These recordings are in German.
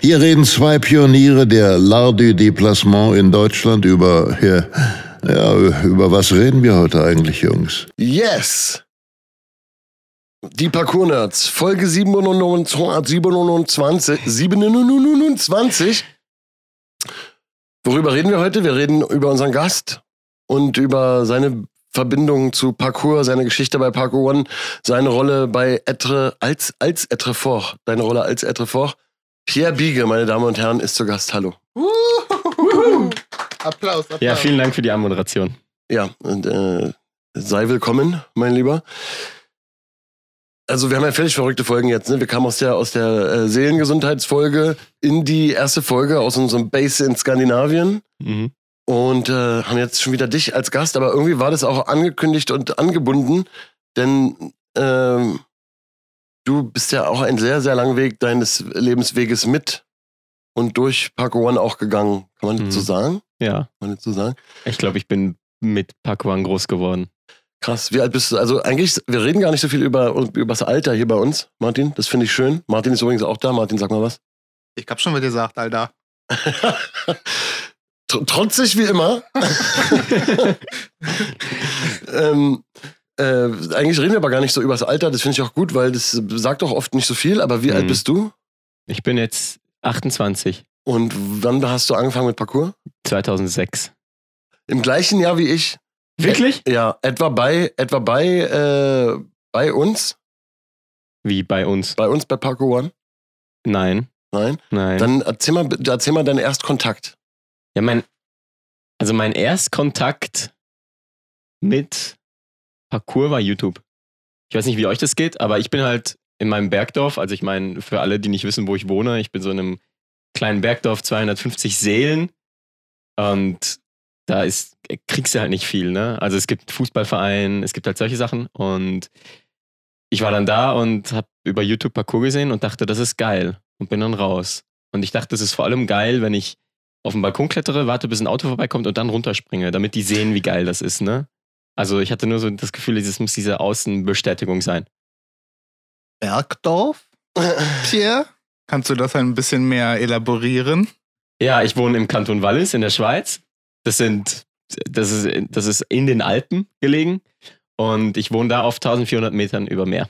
Hier reden zwei Pioniere der L'Art du Déplacement in Deutschland über, ja, über was reden wir heute eigentlich, Jungs? Yes! Die Parkour-Nerds, Folge 727, 27. Worüber reden wir heute? Wir reden über unseren Gast und über seine Verbindung zu Parkour, seine Geschichte bei Parkour One, seine Rolle bei Etre, als, als Etrefort, deine Rolle als Etrefort. Pierre Biege, meine Damen und Herren, ist zu Gast. Hallo. Applaus, Applaus. Ja, vielen Dank für die Anmoderation. Ja, und äh, sei willkommen, mein Lieber. Also wir haben ja völlig verrückte Folgen jetzt. Ne? Wir kamen aus der, aus der äh, Seelengesundheitsfolge in die erste Folge aus unserem Base in Skandinavien Mhm. und äh, haben jetzt schon wieder dich als Gast, aber irgendwie war das auch angekündigt und angebunden, denn ähm, du bist ja auch einen sehr, sehr langen Weg deines Lebensweges mit und durch Parkour One auch gegangen. Kann man das Mhm. so sagen? Ja, Kann man das so sagen? ich glaube, ich bin mit Pakuan groß geworden. Krass, wie alt bist du? Also eigentlich, wir reden gar nicht so viel über, über das Alter hier bei uns, Martin. Das finde ich schön. Martin ist übrigens auch da. Martin, sag mal was. Ich hab schon mal gesagt, Alter. Tr trotzig wie immer. ähm, äh, eigentlich reden wir aber gar nicht so über das Alter. Das finde ich auch gut, weil das sagt doch oft nicht so viel. Aber wie alt Mhm. bist du? Ich bin jetzt 28, Und wann hast du angefangen mit Parkour? 2006. Im gleichen Jahr wie ich. Wirklich? Ja, etwa bei, etwa bei, äh, bei uns. Wie bei uns? Bei uns bei Parkour One. Nein, Nein. nein. Dann erzähl mal, erzähl mal deinen Erstkontakt. ja, mein, also mein Erstkontakt mit Parkour war YouTube. Ich weiß nicht, wie euch das geht, aber ich bin halt in meinem Bergdorf, also ich meine, für alle, die nicht wissen, wo ich wohne, ich bin so in einem kleinen Bergdorf, 250 Seelen und da ist, kriegst du halt nicht viel, ne? Also es gibt Fußballverein, es gibt halt solche Sachen und ich war dann da und habe über YouTube Parkour gesehen und dachte, das ist geil und bin dann raus. Und ich dachte, das ist vor allem geil, wenn ich auf den Balkon klettere, warte, bis ein Auto vorbeikommt und dann runterspringe, damit die sehen, wie geil das ist, ne? Also ich hatte nur so das Gefühl, es muss diese Außenbestätigung sein. Bergdorf? Pierre? Kannst du das ein bisschen mehr elaborieren? Ja, ich wohne im Kanton Wallis in der Schweiz. Das sind, das ist, das ist in den Alpen gelegen. Und ich wohne da auf 1400 Metern über Meer.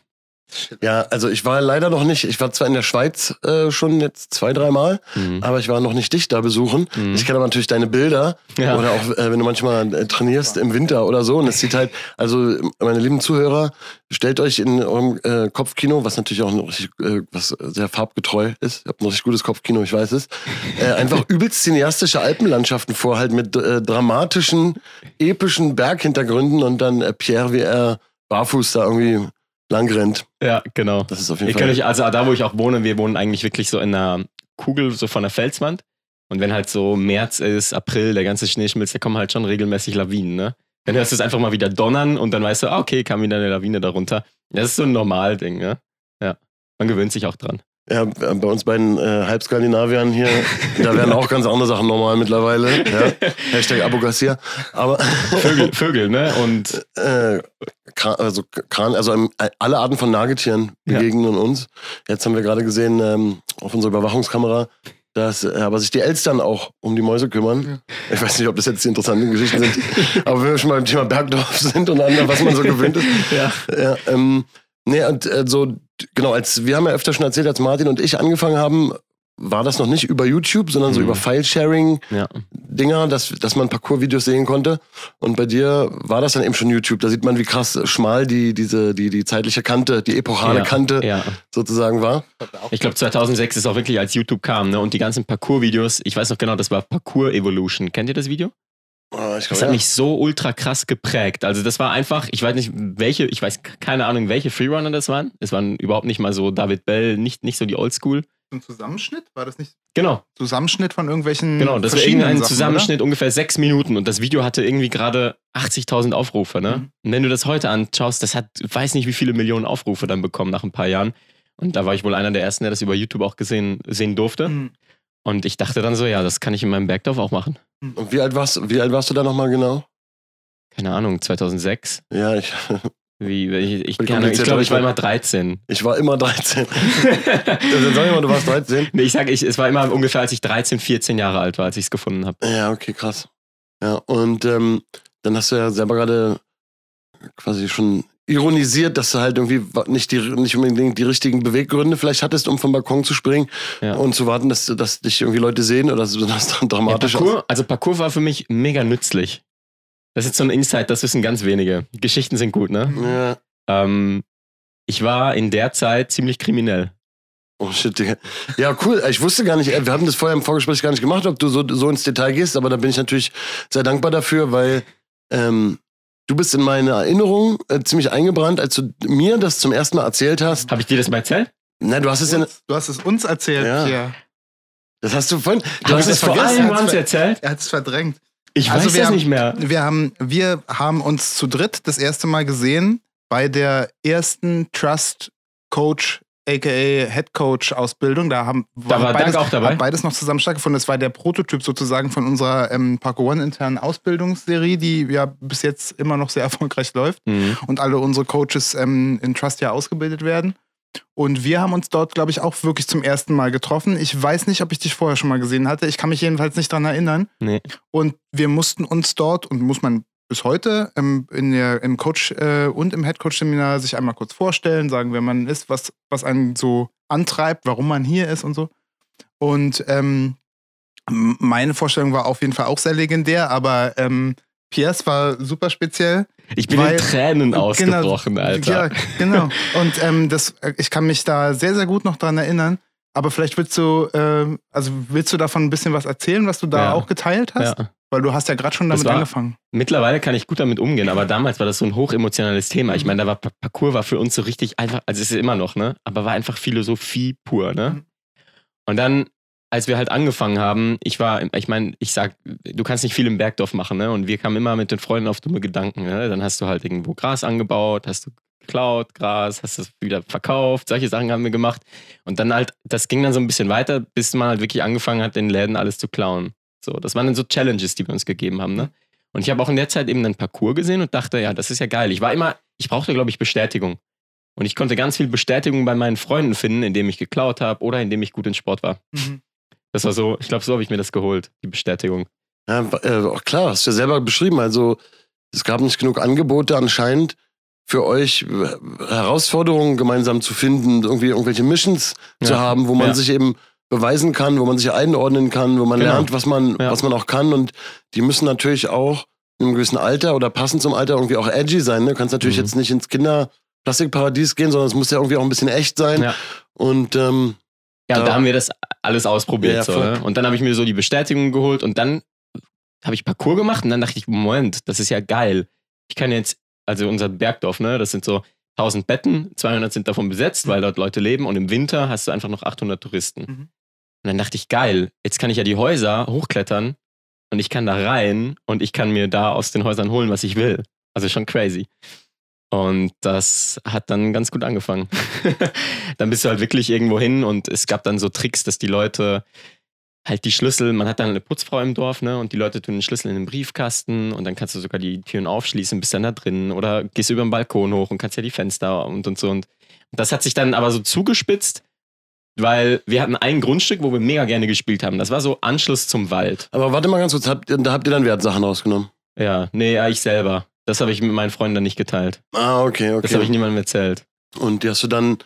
Ja, also ich war leider noch nicht, ich war zwar in der Schweiz äh, schon jetzt zwei, dreimal, Mhm. aber ich war noch nicht dich da besuchen. Mhm. Ich kenne aber natürlich deine Bilder Ja. oder auch äh, wenn du manchmal äh, trainierst im Winter oder so und es sieht halt, also meine lieben Zuhörer, stellt euch in eurem äh, Kopfkino, was natürlich auch ein richtig, äh, was sehr farbgetreu ist, ihr habt ein richtig gutes Kopfkino, ich weiß es, äh, einfach übelst cineastische Alpenlandschaften vor, halt mit äh, dramatischen, epischen Berghintergründen und dann äh, Pierre, wie er barfuß da irgendwie lang rennt. ja, genau. Das ist auf jeden Ihr Fall. euch, also da, wo ich auch wohne, wir wohnen eigentlich wirklich so in einer Kugel, so von der Felswand. Und wenn halt so März ist, April, der ganze Schnee schmilzt, da kommen halt schon regelmäßig Lawinen, ne? Dann hörst du es einfach mal wieder donnern und dann weißt du, ah, okay, kam wieder eine Lawine darunter. Das ist so ein Normalding, ne? Ja. Man gewöhnt sich auch dran. Ja, bei uns beiden äh, Halbskandinaviern hier, da werden auch ganz andere Sachen normal mittlerweile. Ja. Hashtag Abu Garcia. Aber Vögel, Vögel, ne? Und äh, Kran, also, Kran, also ähm, alle Arten von Nagetieren Ja. begegnen uns. Jetzt haben wir gerade gesehen ähm, auf unserer Überwachungskamera, dass äh, aber sich die Elstern auch um die Mäuse kümmern. Ich weiß nicht, ob das jetzt die interessanten Geschichten sind, aber wenn wir schon mal beim Thema Bergdorf sind und an was man so gewöhnt ist, ja. ja, ähm, nee, und äh, so, genau, als wir haben ja öfter schon erzählt, als Martin und ich angefangen haben, war das noch nicht über YouTube, sondern so Mhm. über File-Sharing-Dinger, ja. dass, dass man Parcours-Videos sehen konnte. Und bei dir war das dann eben schon YouTube. Da sieht man, wie krass schmal die, diese, die, die zeitliche Kante, die epochale ja, Kante Ja. sozusagen war. Ich glaube 2006 ist auch wirklich, als YouTube kam, ne? Und die ganzen Parcours-Videos, ich weiß noch genau, das war Parcours Evolution. Kennt ihr das Video? Oh, Das hat ja. mich so ultra krass geprägt. Also das war einfach, ich weiß nicht, welche, ich weiß keine Ahnung, welche Freerunner das waren. Es waren überhaupt nicht mal so David Bell, nicht, nicht so die Oldschool. ein Zusammenschnitt? War das nicht Genau, Zusammenschnitt von irgendwelchen genau. Das war irgendein Sachen, Zusammenschnitt, ungefähr sechs Minuten. Und das Video hatte irgendwie gerade 80.000 Aufrufe. Ne? Mhm. Und wenn du das heute anschaust, das hat, weiß nicht, wie viele Millionen Aufrufe dann bekommen nach ein paar Jahren. Und da war ich wohl einer der ersten, der das über YouTube auch gesehen, sehen durfte. Oder? Mhm. Und ich dachte dann so, ja, das kann ich in meinem Bergdorf auch machen. Und wie alt warst, wie alt warst du da nochmal genau? Keine Ahnung, 2006. Ja, ich, Wie, ich ich, keine Ahnung, ich glaube, ich war immer 13. ich war immer 13. Dann sag ich mal, du warst 13. nee, ich sage, ich, es war immer ungefähr, als ich 13, 14 Jahre alt war, als ich es gefunden habe. Ja, okay, krass. Ja, und ähm, dann hast du ja selber gerade quasi schon ironisiert, dass du halt irgendwie nicht, die, nicht unbedingt die richtigen Beweggründe vielleicht hattest, um vom Balkon zu springen Ja. und zu warten, dass, dass dich irgendwie Leute sehen oder so, das dann Ja, dramatisch Parcours, also Parcours war für mich mega nützlich. Das ist jetzt so ein Insight, das wissen ganz wenige. Geschichten sind gut, ne? Ja. Ähm, ich war in der Zeit ziemlich kriminell. Oh shit, Digga. Ja, cool. Ich wusste gar nicht, äh, wir hatten das vorher im Vorgespräch gar nicht gemacht, ob du so, so ins Detail gehst, aber da bin ich natürlich sehr dankbar dafür, weil ähm, du bist in meine Erinnerung äh, ziemlich eingebrannt, als du mir das zum ersten Mal erzählt hast. Habe ich dir das mal erzählt? Na, du hast es ja, Uns, du hast es uns erzählt, Ja. Pierre. das hast du vorhin, du hast es vor vergessen. allem ver- erzählt? Er hat es verdrängt. Ich Also weiß wir das haben- nicht mehr. Wir haben, wir haben uns zu dritt das erste Mal gesehen bei der ersten Trust Coach aka Head Coach Ausbildung. Da haben Da war beides, auch dabei? beides noch zusammen stattgefunden. Das war der Prototyp sozusagen von unserer ähm, Parkour One internen Ausbildungsserie, die ja bis jetzt immer noch sehr erfolgreich läuft Mhm. und alle unsere Coaches ähm, in Trust ja ausgebildet werden. Und wir haben uns dort, glaube ich, auch wirklich zum ersten Mal getroffen. Ich weiß nicht, ob ich dich vorher schon mal gesehen hatte. Ich kann mich jedenfalls nicht dran erinnern. Nee. Und wir mussten uns dort, und muss man bis heute ähm, in der, im Coach- äh, und im Head-Coach-Seminar sich einmal kurz vorstellen, sagen, wer man ist, was, was einen so antreibt, warum man hier ist und so. Und ähm, meine Vorstellung war auf jeden Fall auch sehr legendär, aber ähm, Piers war super speziell. Ich bin Weil- in Tränen ausgebrochen, Alter. Ja, genau. Und ähm, das, ich kann mich da sehr, sehr gut noch dran erinnern. Aber vielleicht willst du, ähm, also willst du davon ein bisschen was erzählen, was du da Ja. auch geteilt hast? Ja. Weil du hast ja gerade schon damit war- angefangen. Mittlerweile kann ich gut damit umgehen, aber damals war das so ein hochemotionales Thema. Ich meine, da war Pa- Parcours war für uns so richtig einfach, also es ist immer noch, ne? Aber war einfach Philosophie pur, ne? Mhm. Und dann, als wir halt angefangen haben, ich war, ich meine, ich sag, du kannst nicht viel im Bergdorf machen, ne? Und wir kamen immer mit den Freunden auf dumme Gedanken, ne? Dann hast du halt irgendwo Gras angebaut, hast du geklaut, Gras, hast es wieder verkauft, solche Sachen haben wir gemacht. Und dann halt, das ging dann so ein bisschen weiter, bis man halt wirklich angefangen hat, den Läden alles zu klauen. So, das waren dann so Challenges, die wir uns gegeben haben, ne? Und ich habe auch in der Zeit eben einen Parcours gesehen und dachte, ja, das ist ja geil. Ich war immer, ich brauchte, glaube ich, Bestätigung. Und ich konnte ganz viel Bestätigung bei meinen Freunden finden, indem ich geklaut habe oder indem ich gut in Sport war. Mhm. Das war so, ich glaube, so habe ich mir das geholt, die Bestätigung. Ja, äh, auch klar, hast du ja selber beschrieben. Also, es gab nicht genug Angebote anscheinend für euch äh, Herausforderungen gemeinsam zu finden, irgendwie irgendwelche Missions zu Ja. haben, wo man Ja. sich eben beweisen kann, wo man sich einordnen kann, wo man Genau. lernt, was man, Ja. was man auch kann. Und die müssen natürlich auch in einem gewissen Alter oder passend zum Alter irgendwie auch edgy sein. Ne? Du kannst natürlich Mhm. jetzt nicht ins Kinderplastikparadies gehen, sondern es muss ja irgendwie auch ein bisschen echt sein. Ja. Und ähm, Ja, Ja. da haben wir das alles ausprobiert. Ja, so, ne? Und dann habe ich mir so die Bestätigung geholt und dann habe ich Parcours gemacht und dann dachte ich, Moment, das ist ja geil. Ich kann jetzt, also unser Bergdorf, ne, das sind so 1000 Betten, 200 sind davon besetzt, weil dort Leute leben und im Winter hast du einfach noch 800 Touristen. Mhm. Und dann dachte ich, geil, jetzt kann ich ja die Häuser hochklettern und ich kann da rein und ich kann mir da aus den Häusern holen, was ich will. Also schon crazy. Und das hat dann ganz gut angefangen. dann bist du halt wirklich irgendwo hin und es gab dann so Tricks, dass die Leute halt die Schlüssel, man hat dann eine Putzfrau im Dorf, ne? Und die Leute tun den Schlüssel in den Briefkasten und dann kannst du sogar die Türen aufschließen, bist dann da drin oder gehst über den Balkon hoch und kannst ja die Fenster und und so. Und das hat sich dann aber so zugespitzt, weil wir hatten ein Grundstück, wo wir mega gerne gespielt haben. Das war so Anschluss zum Wald. aber warte mal ganz kurz, habt, da habt ihr dann Wertsachen rausgenommen? Ja, nee, ja, ich selber. Das habe ich mit meinen Freunden dann nicht geteilt. Ah, okay, okay. Das habe ich niemandem erzählt. Und die hast du dann,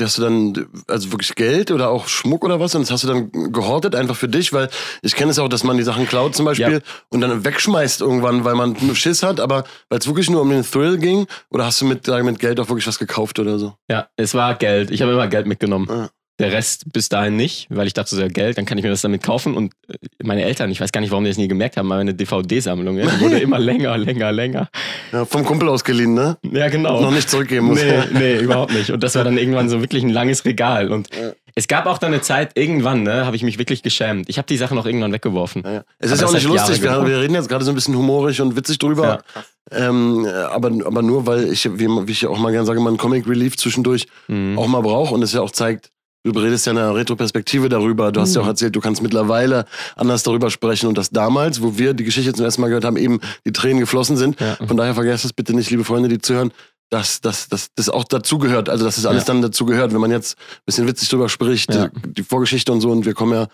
hast du dann, also wirklich Geld oder auch Schmuck oder was? Und das hast du dann gehortet einfach für dich, weil ich kenne es auch, dass man die Sachen klaut zum Beispiel Ja. und dann wegschmeißt irgendwann, weil man nur Schiss hat, aber weil es wirklich nur um den Thrill ging oder hast du mit, äh, mit Geld auch wirklich was gekauft oder so? Ja, es war Geld. Ich habe immer Geld mitgenommen. Ah. Der Rest bis dahin nicht, weil ich dachte, so ja, Geld, dann kann ich mir das damit kaufen. Und äh, meine Eltern, ich weiß gar nicht, warum die das nie gemerkt haben, aber meine DVD-Sammlung, ja, wurde immer länger, länger, länger. Ja, vom Kumpel ausgeliehen, ne? Ja, genau. Noch nicht zurückgeben muss. Nee, nee, überhaupt nicht. Und das war dann irgendwann so wirklich ein langes Regal. Und Ja. Es gab auch dann eine Zeit, irgendwann, ne, habe ich mich wirklich geschämt. Ich habe die Sachen auch irgendwann weggeworfen. Ja, ja. Es ist ja auch nicht lustig. Wir, wir reden jetzt gerade so ein bisschen humorig und witzig drüber. Ähm, aber, aber nur, weil ich, wie, ich auch mal gerne sage, mal einen Comic Relief zwischendurch Mhm. auch mal brauche und es ja auch zeigt, du redest ja in einer Retroperspektive darüber. Du hast ja auch erzählt, du kannst mittlerweile anders darüber sprechen und dass damals, wo wir die Geschichte zum ersten Mal gehört haben, eben die Tränen geflossen sind. Ja. Von daher vergesst es bitte nicht, liebe Freunde, die zuhören, dass dass- dass das auch dazugehört. Also, dass das alles Ja. dann dazugehört, wenn man jetzt ein bisschen witzig drüber spricht, Ja. die Vorgeschichte und so. Und wir kommen ja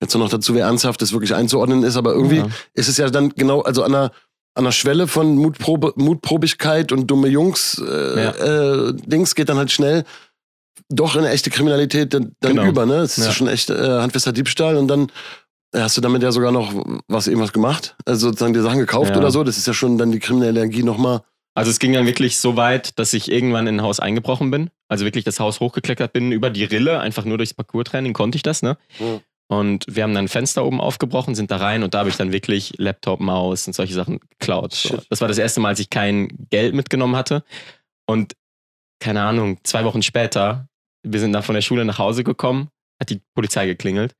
jetzt noch dazu, wie ernsthaft das wirklich einzuordnen ist. Aber irgendwie ist es ja dann genau, also an der, an der Schwelle von Mutprobe, Mutprobigkeit und dumme Jungs äh, Ja. äh, Dings geht dann halt schnell doch in eine echte Kriminalität dann, dann Genau. über. Ne? Es ist Ja. schon echt äh, handfester Diebstahl und dann hast du damit ja sogar noch was irgendwas gemacht, also sozusagen dir Sachen gekauft Ja. oder so. Das ist ja schon dann die kriminelle Energie nochmal. Also es ging dann wirklich so weit, dass ich irgendwann in ein Haus eingebrochen bin. Also wirklich das Haus hochgeklettert bin, über die Rille, einfach nur durchs Parcours-Training konnte ich das, ne? Ja. Und wir haben dann ein Fenster oben aufgebrochen, sind da rein und da habe ich dann wirklich Laptop, Maus und solche Sachen geklaut. So. Das war das erste Mal, als ich kein Geld mitgenommen hatte. Und keine Ahnung, zwei Wochen später, wir sind dann von der Schule nach Hause gekommen, hat die Polizei geklingelt.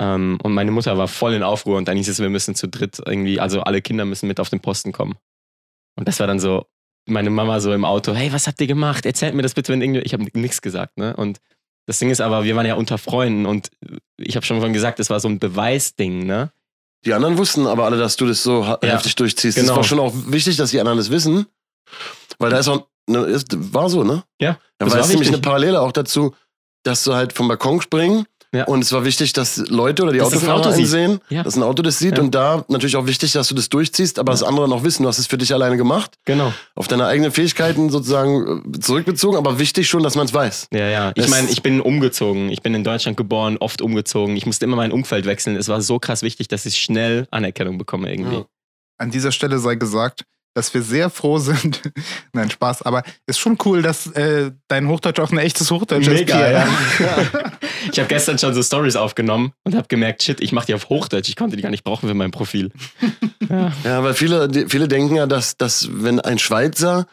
Ähm, und meine Mutter war voll in Aufruhr und dann hieß es, wir müssen zu dritt irgendwie, also alle Kinder müssen mit auf den Posten kommen. Und das war dann so, meine Mama so im Auto, hey, was habt ihr gemacht? Erzählt mir das bitte, wenn irgendwie, ich habe nichts gesagt, ne? Und das Ding ist aber, wir waren ja unter Freunden und ich habe schon vorhin gesagt, es war so ein Beweisding, ne? Die anderen wussten aber alle, dass du das so Ja. heftig durchziehst. Es Genau. war schon auch wichtig, dass die anderen das wissen. Weil da ist auch, ne, ist, war so, ne? Ja, Da das war es nämlich eine. Parallele auch dazu, dass du halt vom Balkon springen Ja. und es war wichtig, dass Leute oder die Dass das ein Autofahrer Auto sieht. sehen, Ja. dass ein Auto das sieht Ja. und da natürlich auch wichtig, dass du das durchziehst, aber das andere noch wissen, du hast es für dich alleine gemacht, Genau. auf deine eigenen Fähigkeiten sozusagen äh, zurückbezogen, aber wichtig schon, dass man es weiß. Ja, ja. Ich meine, ich bin umgezogen. Ich bin in Deutschland geboren, oft umgezogen. Ich musste immer mein Umfeld wechseln. Es war so krass wichtig, dass ich schnell Anerkennung bekomme irgendwie. Ja. An dieser Stelle sei gesagt, dass wir sehr froh sind. Nein, Spaß, aber ist schon cool, dass äh, dein Hochdeutsch auch ein echtes Hochdeutsch ist. Mega, Pierre. ja. Ich habe gestern schon so Stories aufgenommen und habe gemerkt, shit, ich mache die auf Hochdeutsch. Ich konnte die gar nicht brauchen für mein Profil. Ja. Ja, weil viele, viele denken ja, dass, dass wenn ein Schweizer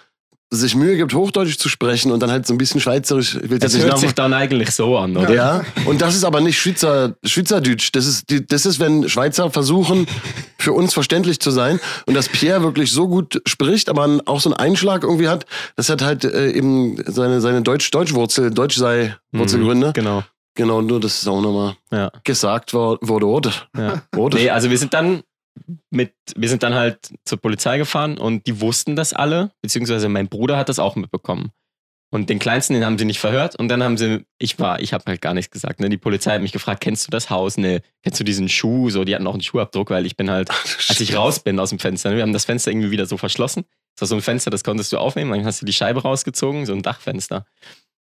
sich Mühe gibt, Hochdeutsch zu sprechen und dann halt so ein bisschen Schweizerisch, ich will Das hört sich dann eigentlich so an, oder? Ja, und das ist aber nicht Schweizer, Schweizerdeutsch. Das ist, das ist, wenn Schweizer versuchen, für uns verständlich zu sein. Und dass Pierre wirklich so gut spricht, aber auch so einen Einschlag irgendwie hat, das hat halt äh, eben seine, seine Deutsch-Deutsch-Wurzel, Deutsch-sei-Wurzelgründe. Mhm, Genau. Genau, nur das ist auch nochmal Ja. gesagt wor- wurde, oder? ja. Nee, also wir sind dann mit, wir sind dann halt zur Polizei gefahren und die wussten das alle, beziehungsweise mein Bruder hat das auch mitbekommen. Und den Kleinsten, den haben sie nicht verhört und dann haben sie, ich war, ich habe halt gar nichts gesagt. Ne? Die Polizei hat mich gefragt, kennst du das Haus? Ne, kennst du diesen Schuh? So, die hatten auch einen Schuhabdruck, weil ich bin halt, als ich raus bin aus dem Fenster, ne? wir haben das Fenster irgendwie wieder so verschlossen. Das war so ein Fenster, das konntest du aufnehmen, dann hast du die Scheibe rausgezogen, so ein Dachfenster.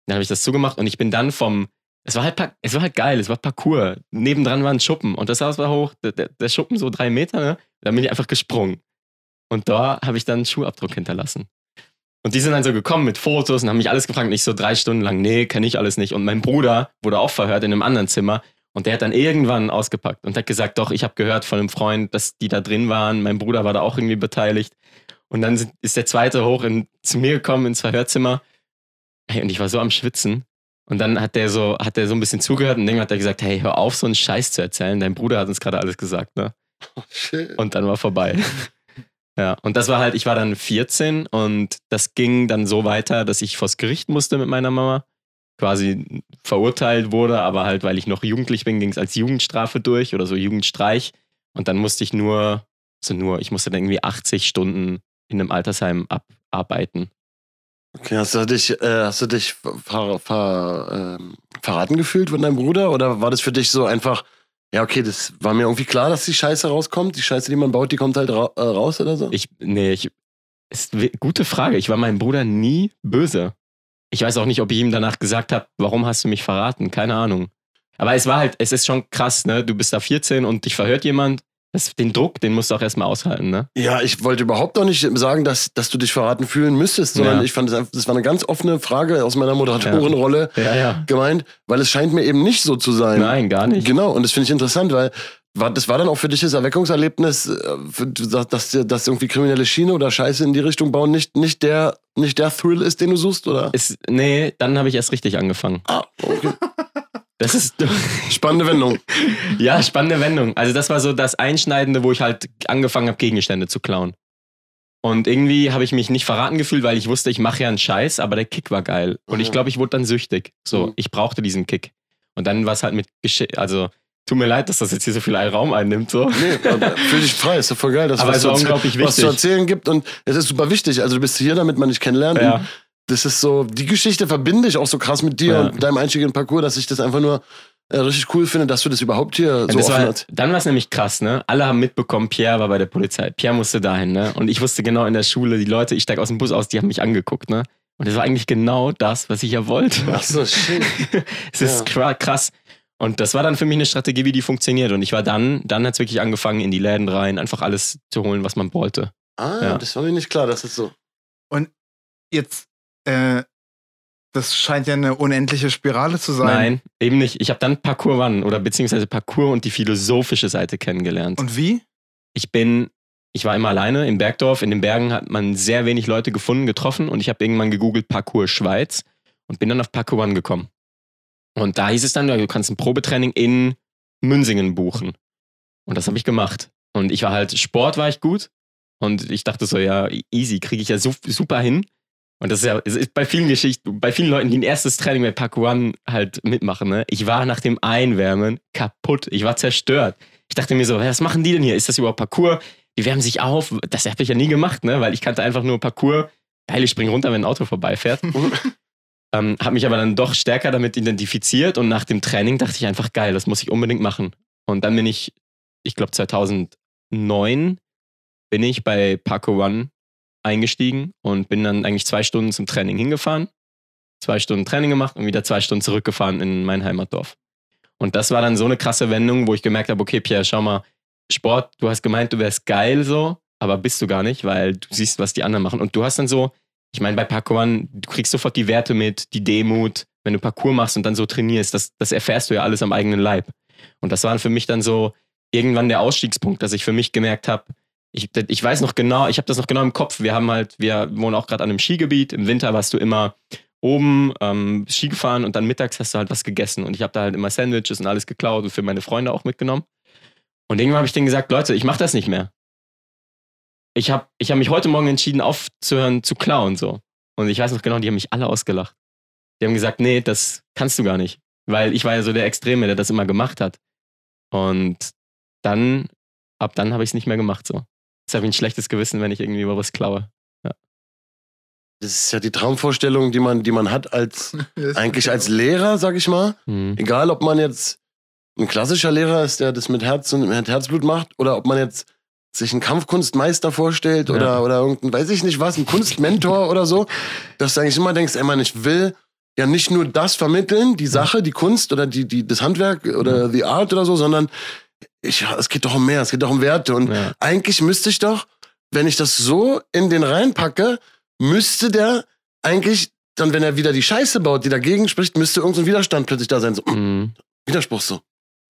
Dann habe ich das zugemacht und ich bin dann vom, es war halt, es war halt geil, es war Parcours. Nebendran war ein Schuppen und das Haus war hoch, der, der, Schuppen so drei Meter, ne? Da bin ich einfach gesprungen. Und da habe ich dann einen Schuhabdruck hinterlassen. Und die sind dann so gekommen mit Fotos und haben mich alles gefragt. Und ich so drei Stunden lang, nee, kenne ich alles nicht. Und mein Bruder wurde auch verhört in einem anderen Zimmer. Und der hat dann irgendwann ausgepackt und hat gesagt, doch, ich habe gehört von einem Freund, dass die da drin waren. Mein Bruder war da auch irgendwie beteiligt. Und dann ist der zweite hoch in, zu mir gekommen ins Verhörzimmer. Hey, und ich war so am Schwitzen. Und dann hat der so, hat der so ein bisschen zugehört und dann hat er gesagt, hey, hör auf, so einen Scheiß zu erzählen. Dein Bruder hat uns gerade alles gesagt, ne? Shit. Und dann war vorbei. ja, und das war halt, ich war dann 14 und das ging dann so weiter, dass ich vors Gericht musste mit meiner Mama. Quasi verurteilt wurde, aber halt, weil ich noch jugendlich bin, ging es als Jugendstrafe durch oder so Jugendstreich. Und dann musste ich nur, also nur, ich musste dann irgendwie 80 Stunden in einem Altersheim abarbeiten. Okay, hast du dich, äh, hast du dich ver, ver, ähm, verraten gefühlt von deinem Bruder? Oder war das für dich so einfach, ja, okay, das war mir irgendwie klar, dass die Scheiße rauskommt? Die Scheiße, die man baut, die kommt halt ra äh, raus oder so? Ich, nee, ich, ist gute Frage. Ich war meinem Bruder nie böse. Ich weiß auch nicht, ob ich ihm danach gesagt habe, warum hast du mich verraten? Keine Ahnung. Aber es war halt, es ist schon krass, ne? Du bist da 14 und dich verhört jemand. Das, den Druck, den musst du auch erstmal aushalten, ne? Ja, ich wollte überhaupt noch nicht sagen, dass, dass du dich verraten fühlen müsstest, sondern Ja. ich fand, das, einfach- das war eine ganz offene Frage aus meiner Moderatorenrolle Ja, ja. gemeint, weil es scheint mir eben nicht so zu sein. Nein, gar nicht. Genau, und das finde ich interessant, weil war, das war dann auch für dich das Erweckungserlebnis, äh, dass, dass, irgendwie kriminelle Schiene oder Scheiße in die Richtung bauen nicht, nicht, der, nicht der Thrill ist, den du suchst, oder? Es, nee, dann habe ich erst richtig angefangen. Ah, okay. Das ist Spannende Wendung. ja spannende Wendung. Also das war so das Einschneidende, wo ich halt angefangen habe, Gegenstände zu klauen. Und irgendwie habe ich mich nicht verraten gefühlt, weil ich wusste, ich mache ja einen Scheiß, aber der Kick war geil. Und ich glaube, ich wurde dann süchtig. So, Mhm. ich brauchte diesen Kick. Und dann war es halt mit Gesch also tut mir leid, dass das jetzt hier so viel Raum einnimmt. So. Nee, aber dich frei, ist doch voll geil, dass Aber was, es unglaublich was zu wichtig. erzählen gibt und es ist super wichtig. Also du bist hier, damit man dich kennenlernt. Ja. Und Das ist so, die Geschichte verbinde ich auch so krass mit dir Ja. und deinem Einstieg in den Parcours, dass ich das einfach nur äh, richtig cool finde, dass du das überhaupt hier so Und das offen war, hast. dann war es nämlich krass, ne? Alle haben mitbekommen, Pierre war bei der Polizei. Pierre musste dahin, ne? Und ich wusste genau in der Schule, die Leute, ich steig aus dem Bus aus, die haben mich angeguckt, ne? Und das war eigentlich genau das, was ich ja wollte. Ach so, shit. Es ist kra- krass. Und das war dann für mich eine Strategie, wie die funktioniert. Und ich war dann, dann hat es wirklich angefangen, in die Läden rein, einfach alles zu holen, was man wollte. Ah, Ja. das war mir nicht klar, das ist so. Jetzt, äh, das scheint ja eine unendliche Spirale zu sein. Nein, eben nicht. Ich habe dann Parcours One oder beziehungsweise Parcours und die philosophische Seite kennengelernt. Und wie? ich bin, ich war immer alleine im Bergdorf. In den Bergen hat man sehr wenig Leute gefunden, getroffen und ich habe irgendwann gegoogelt Parcours Schweiz und bin dann auf Parcours One gekommen. Und da hieß es dann, du kannst ein Probetraining in Münsingen buchen. Und das habe ich gemacht. Und ich war halt, Sport war ich gut. Und ich dachte so, ja, easy, kriege ich ja su super hin. Und das ist ja, es ist bei vielen Geschichten, bei vielen Leuten, die ein erstes Training bei Parkour One halt mitmachen, ne? Ich war nach dem Einwärmen kaputt. Ich war zerstört. Ich dachte mir so, was machen die denn hier? Ist das überhaupt Parkour? Die wärmen sich auf. Das habe ich ja nie gemacht, ne? Weil ich kannte einfach nur Parkour. Geil, ich spring runter, wenn ein Auto vorbeifährt. ähm, habe mich aber dann doch stärker damit identifiziert und nach dem Training dachte ich einfach, geil, das muss ich unbedingt machen. Und dann bin ich, ich glaube 2009 bin ich bei Parkour One eingestiegen und bin dann eigentlich zwei Stunden zum Training hingefahren, zwei Stunden Training gemacht und wieder zwei Stunden zurückgefahren in mein Heimatdorf. Und das war dann so eine krasse Wendung, wo ich gemerkt habe, okay, Pierre, schau mal, Sport, du hast gemeint, du wärst geil so, aber bist du gar nicht, weil du siehst, was die anderen machen. Und du hast dann so, ich meine, bei Parkour, One, du kriegst sofort die Werte mit, die Demut, wenn du Parkour machst und dann so trainierst, das, das erfährst du ja alles am eigenen Leib. Und das war für mich dann so irgendwann der Ausstiegspunkt, dass ich für mich gemerkt habe, ich, ich weiß noch genau, ich habe das noch genau im Kopf. Wir haben halt, wir wohnen auch gerade an einem Skigebiet. Im Winter warst du immer oben ähm, Ski gefahren und dann mittags hast du halt was gegessen. Und ich habe da halt immer Sandwiches und alles geklaut und für meine Freunde auch mitgenommen. Und irgendwann habe ich denen gesagt, Leute, ich mache das nicht mehr. Ich habe ich hab mich heute Morgen entschieden, aufzuhören zu klauen. so. Und ich weiß noch genau, die haben mich alle ausgelacht. Die haben gesagt, nee, das kannst du gar nicht. Weil ich war ja so der Extreme, der das immer gemacht hat. Und dann, ab dann habe ich es nicht mehr gemacht. so. Jetzt habe ich ein schlechtes Gewissen, wenn ich irgendwie über was klaue. Das ist ja die Traumvorstellung, die man, die man hat als, eigentlich als Lehrer, sag ich mal. Hm. Egal, ob man jetzt ein klassischer Lehrer ist, der das mit Herz und mit Herzblut macht, oder ob man jetzt sich einen Kampfkunstmeister vorstellt Ja. oder, oder irgendein, weiß ich nicht was, ein Kunstmentor oder so, dass du eigentlich immer denkst, ey Mann, ich will ja nicht nur das vermitteln, die Sache, die Kunst oder die, die, das Handwerk oder die Art oder so, sondern ich, es geht doch um mehr, es geht doch um Werte. Und Ja. eigentlich müsste ich doch, wenn ich das so in den reinpacke, müsste der eigentlich, dann wenn er wieder die Scheiße baut, die dagegen spricht, müsste irgendein Widerstand plötzlich da sein. So, Hm. Widerspruch so.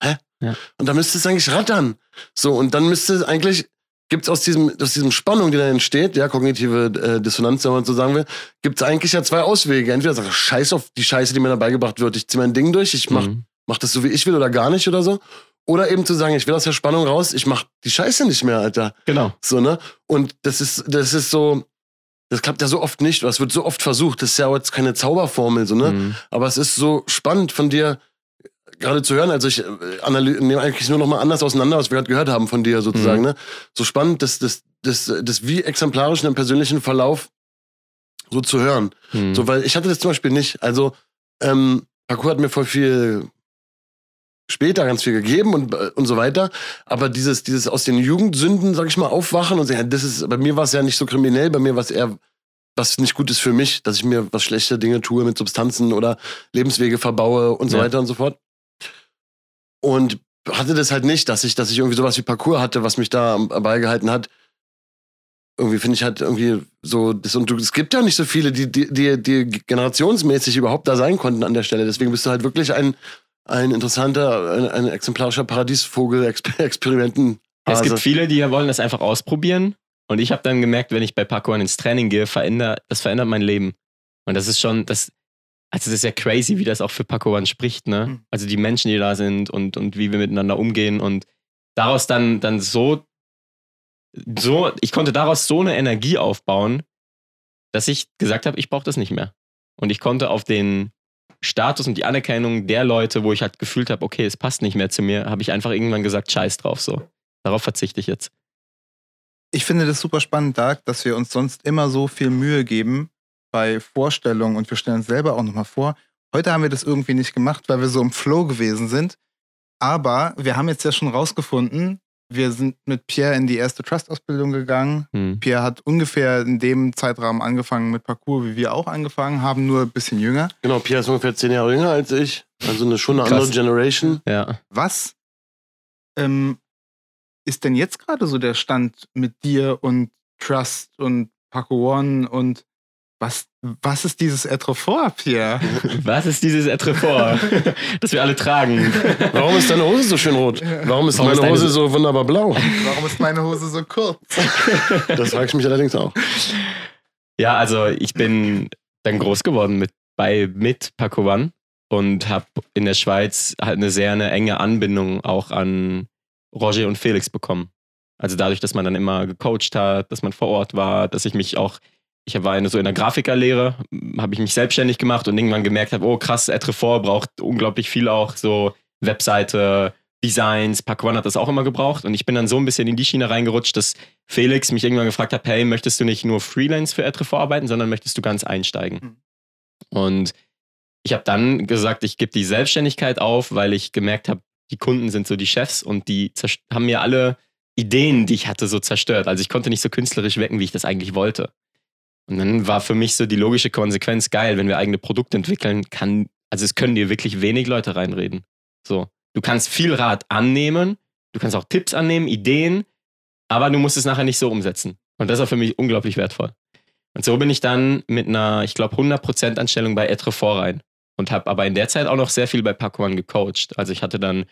Hä? Ja. Und dann müsste es eigentlich rattern. So, und dann müsste es eigentlich, gibt es aus diesem, aus diesem Spannung, die da entsteht, ja, kognitive äh, Dissonanz, wenn man so sagen will, gibt es eigentlich ja zwei Auswege. Entweder sag scheiß auf die Scheiße, die mir da beigebracht wird, ich zieh mein Ding durch, ich mach, Hm. mach das so, wie ich will oder gar nicht oder so. Oder eben zu sagen, ich will aus der Spannung raus, ich mach die Scheiße nicht mehr, Alter. Genau. So, ne? Und das ist, das ist so, das klappt ja so oft nicht, oder es wird so oft versucht, das ist ja jetzt keine Zauberformel, so, ne? Hm. Aber es ist so spannend von dir gerade zu hören. Also ich äh, nehme eigentlich nur noch mal anders auseinander, was wir gerade gehört haben von dir sozusagen. Mhm. Ne? So spannend, das, das, das, das wie exemplarisch in einem persönlichen Verlauf so zu hören. Hm. So, weil ich hatte das zum Beispiel nicht. Also ähm, Parkour hat mir voll viel später ganz viel gegeben und, äh, und so weiter. Aber dieses, dieses aus den Jugendsünden, sag ich mal, aufwachen und sagen, das ist, bei mir war es ja nicht so kriminell, bei mir war es eher was nicht gut ist für mich, dass ich mir was schlechte Dinge tue mit Substanzen oder Lebenswege verbaue und so Ja. weiter und so fort. Und hatte das halt nicht, dass ich, dass ich irgendwie sowas wie Parcours hatte, was mich da beigehalten hat. Irgendwie finde ich halt irgendwie so, das, und du, es gibt ja nicht so viele, die, die, die, die generationsmäßig überhaupt da sein konnten an der Stelle. Deswegen bist du halt wirklich ein, ein interessanter, ein, ein exemplarischer Paradiesvogel, Exper Experimenten. Es gibt viele, die wollen das einfach ausprobieren. Und ich habe dann gemerkt, wenn ich bei Parkour ins Training gehe, veränder, das verändert mein Leben. Und das ist schon, das, also das ist ja crazy, wie das auch für Paco One spricht, ne? Mhm. Also die Menschen, die da sind und, und wie wir miteinander umgehen und daraus dann, dann so, so, ich konnte daraus so eine Energie aufbauen, dass ich gesagt habe, ich brauche das nicht mehr. Und ich konnte auf den Status und die Anerkennung der Leute, wo ich halt gefühlt habe, okay, es passt nicht mehr zu mir, habe ich einfach irgendwann gesagt, scheiß drauf so. Darauf verzichte ich jetzt. Ich finde das super spannend, Dark, dass wir uns sonst immer so viel Mühe geben bei Vorstellungen und wir stellen uns selber auch nochmal vor. Heute haben wir das irgendwie nicht gemacht, weil wir so im Flow gewesen sind. Aber wir haben jetzt ja schon rausgefunden, wir sind mit Pierre in die erste Trust-Ausbildung gegangen. Hm. Pierre hat ungefähr in dem Zeitrahmen angefangen mit Parcours, wie wir auch angefangen haben, nur ein bisschen jünger. Genau, Pierre ist ungefähr zehn Jahre jünger als ich. Also eine schon eine andere Generation. Ja. Was ähm, ist denn jetzt gerade so der Stand mit dir und Trust und Paco One und was, was ist dieses Etrefort, Pierre? Was ist dieses Etrefort, das wir alle tragen? Warum ist deine Hose so schön rot? Warum ist Warum ist meine deine- Hose so wunderbar blau? Warum ist meine Hose so kurz? Das frage ich mich allerdings auch. Ja, also ich bin dann groß geworden mit, bei, mit Paco One und habe in der Schweiz halt eine sehr eine enge Anbindung auch an Roger und Felix bekommen. Also dadurch, dass man dann immer gecoacht hat, dass man vor Ort war, dass ich mich auch, ich war eine, so in der Grafikerlehre, habe ich mich selbstständig gemacht und irgendwann gemerkt habe, oh krass, Etrefort braucht unglaublich viel auch, so Webseite, Designs, Paco One hat das auch immer gebraucht und ich bin dann so ein bisschen in die Schiene reingerutscht, dass Felix mich irgendwann gefragt hat, hey, möchtest du nicht nur Freelance für Etrefort arbeiten, sondern möchtest du ganz einsteigen? Mhm. Und ich habe dann gesagt, ich gebe die Selbstständigkeit auf, weil ich gemerkt habe, die Kunden sind so die Chefs und die haben mir alle Ideen, die ich hatte, so zerstört. Also ich konnte nicht so künstlerisch wecken, wie ich das eigentlich wollte. Und dann war für mich so die logische Konsequenz geil, wenn wir eigene Produkte entwickeln, kann, also es können dir wirklich wenig Leute reinreden. So, du kannst viel Rat annehmen, du kannst auch Tipps annehmen, Ideen, aber du musst es nachher nicht so umsetzen. Und das war für mich unglaublich wertvoll. Und so bin ich dann mit einer, ich glaube, 100% Anstellung bei Etrefort rein und habe aber in der Zeit auch noch sehr viel bei Paco One gecoacht. Also ich hatte dann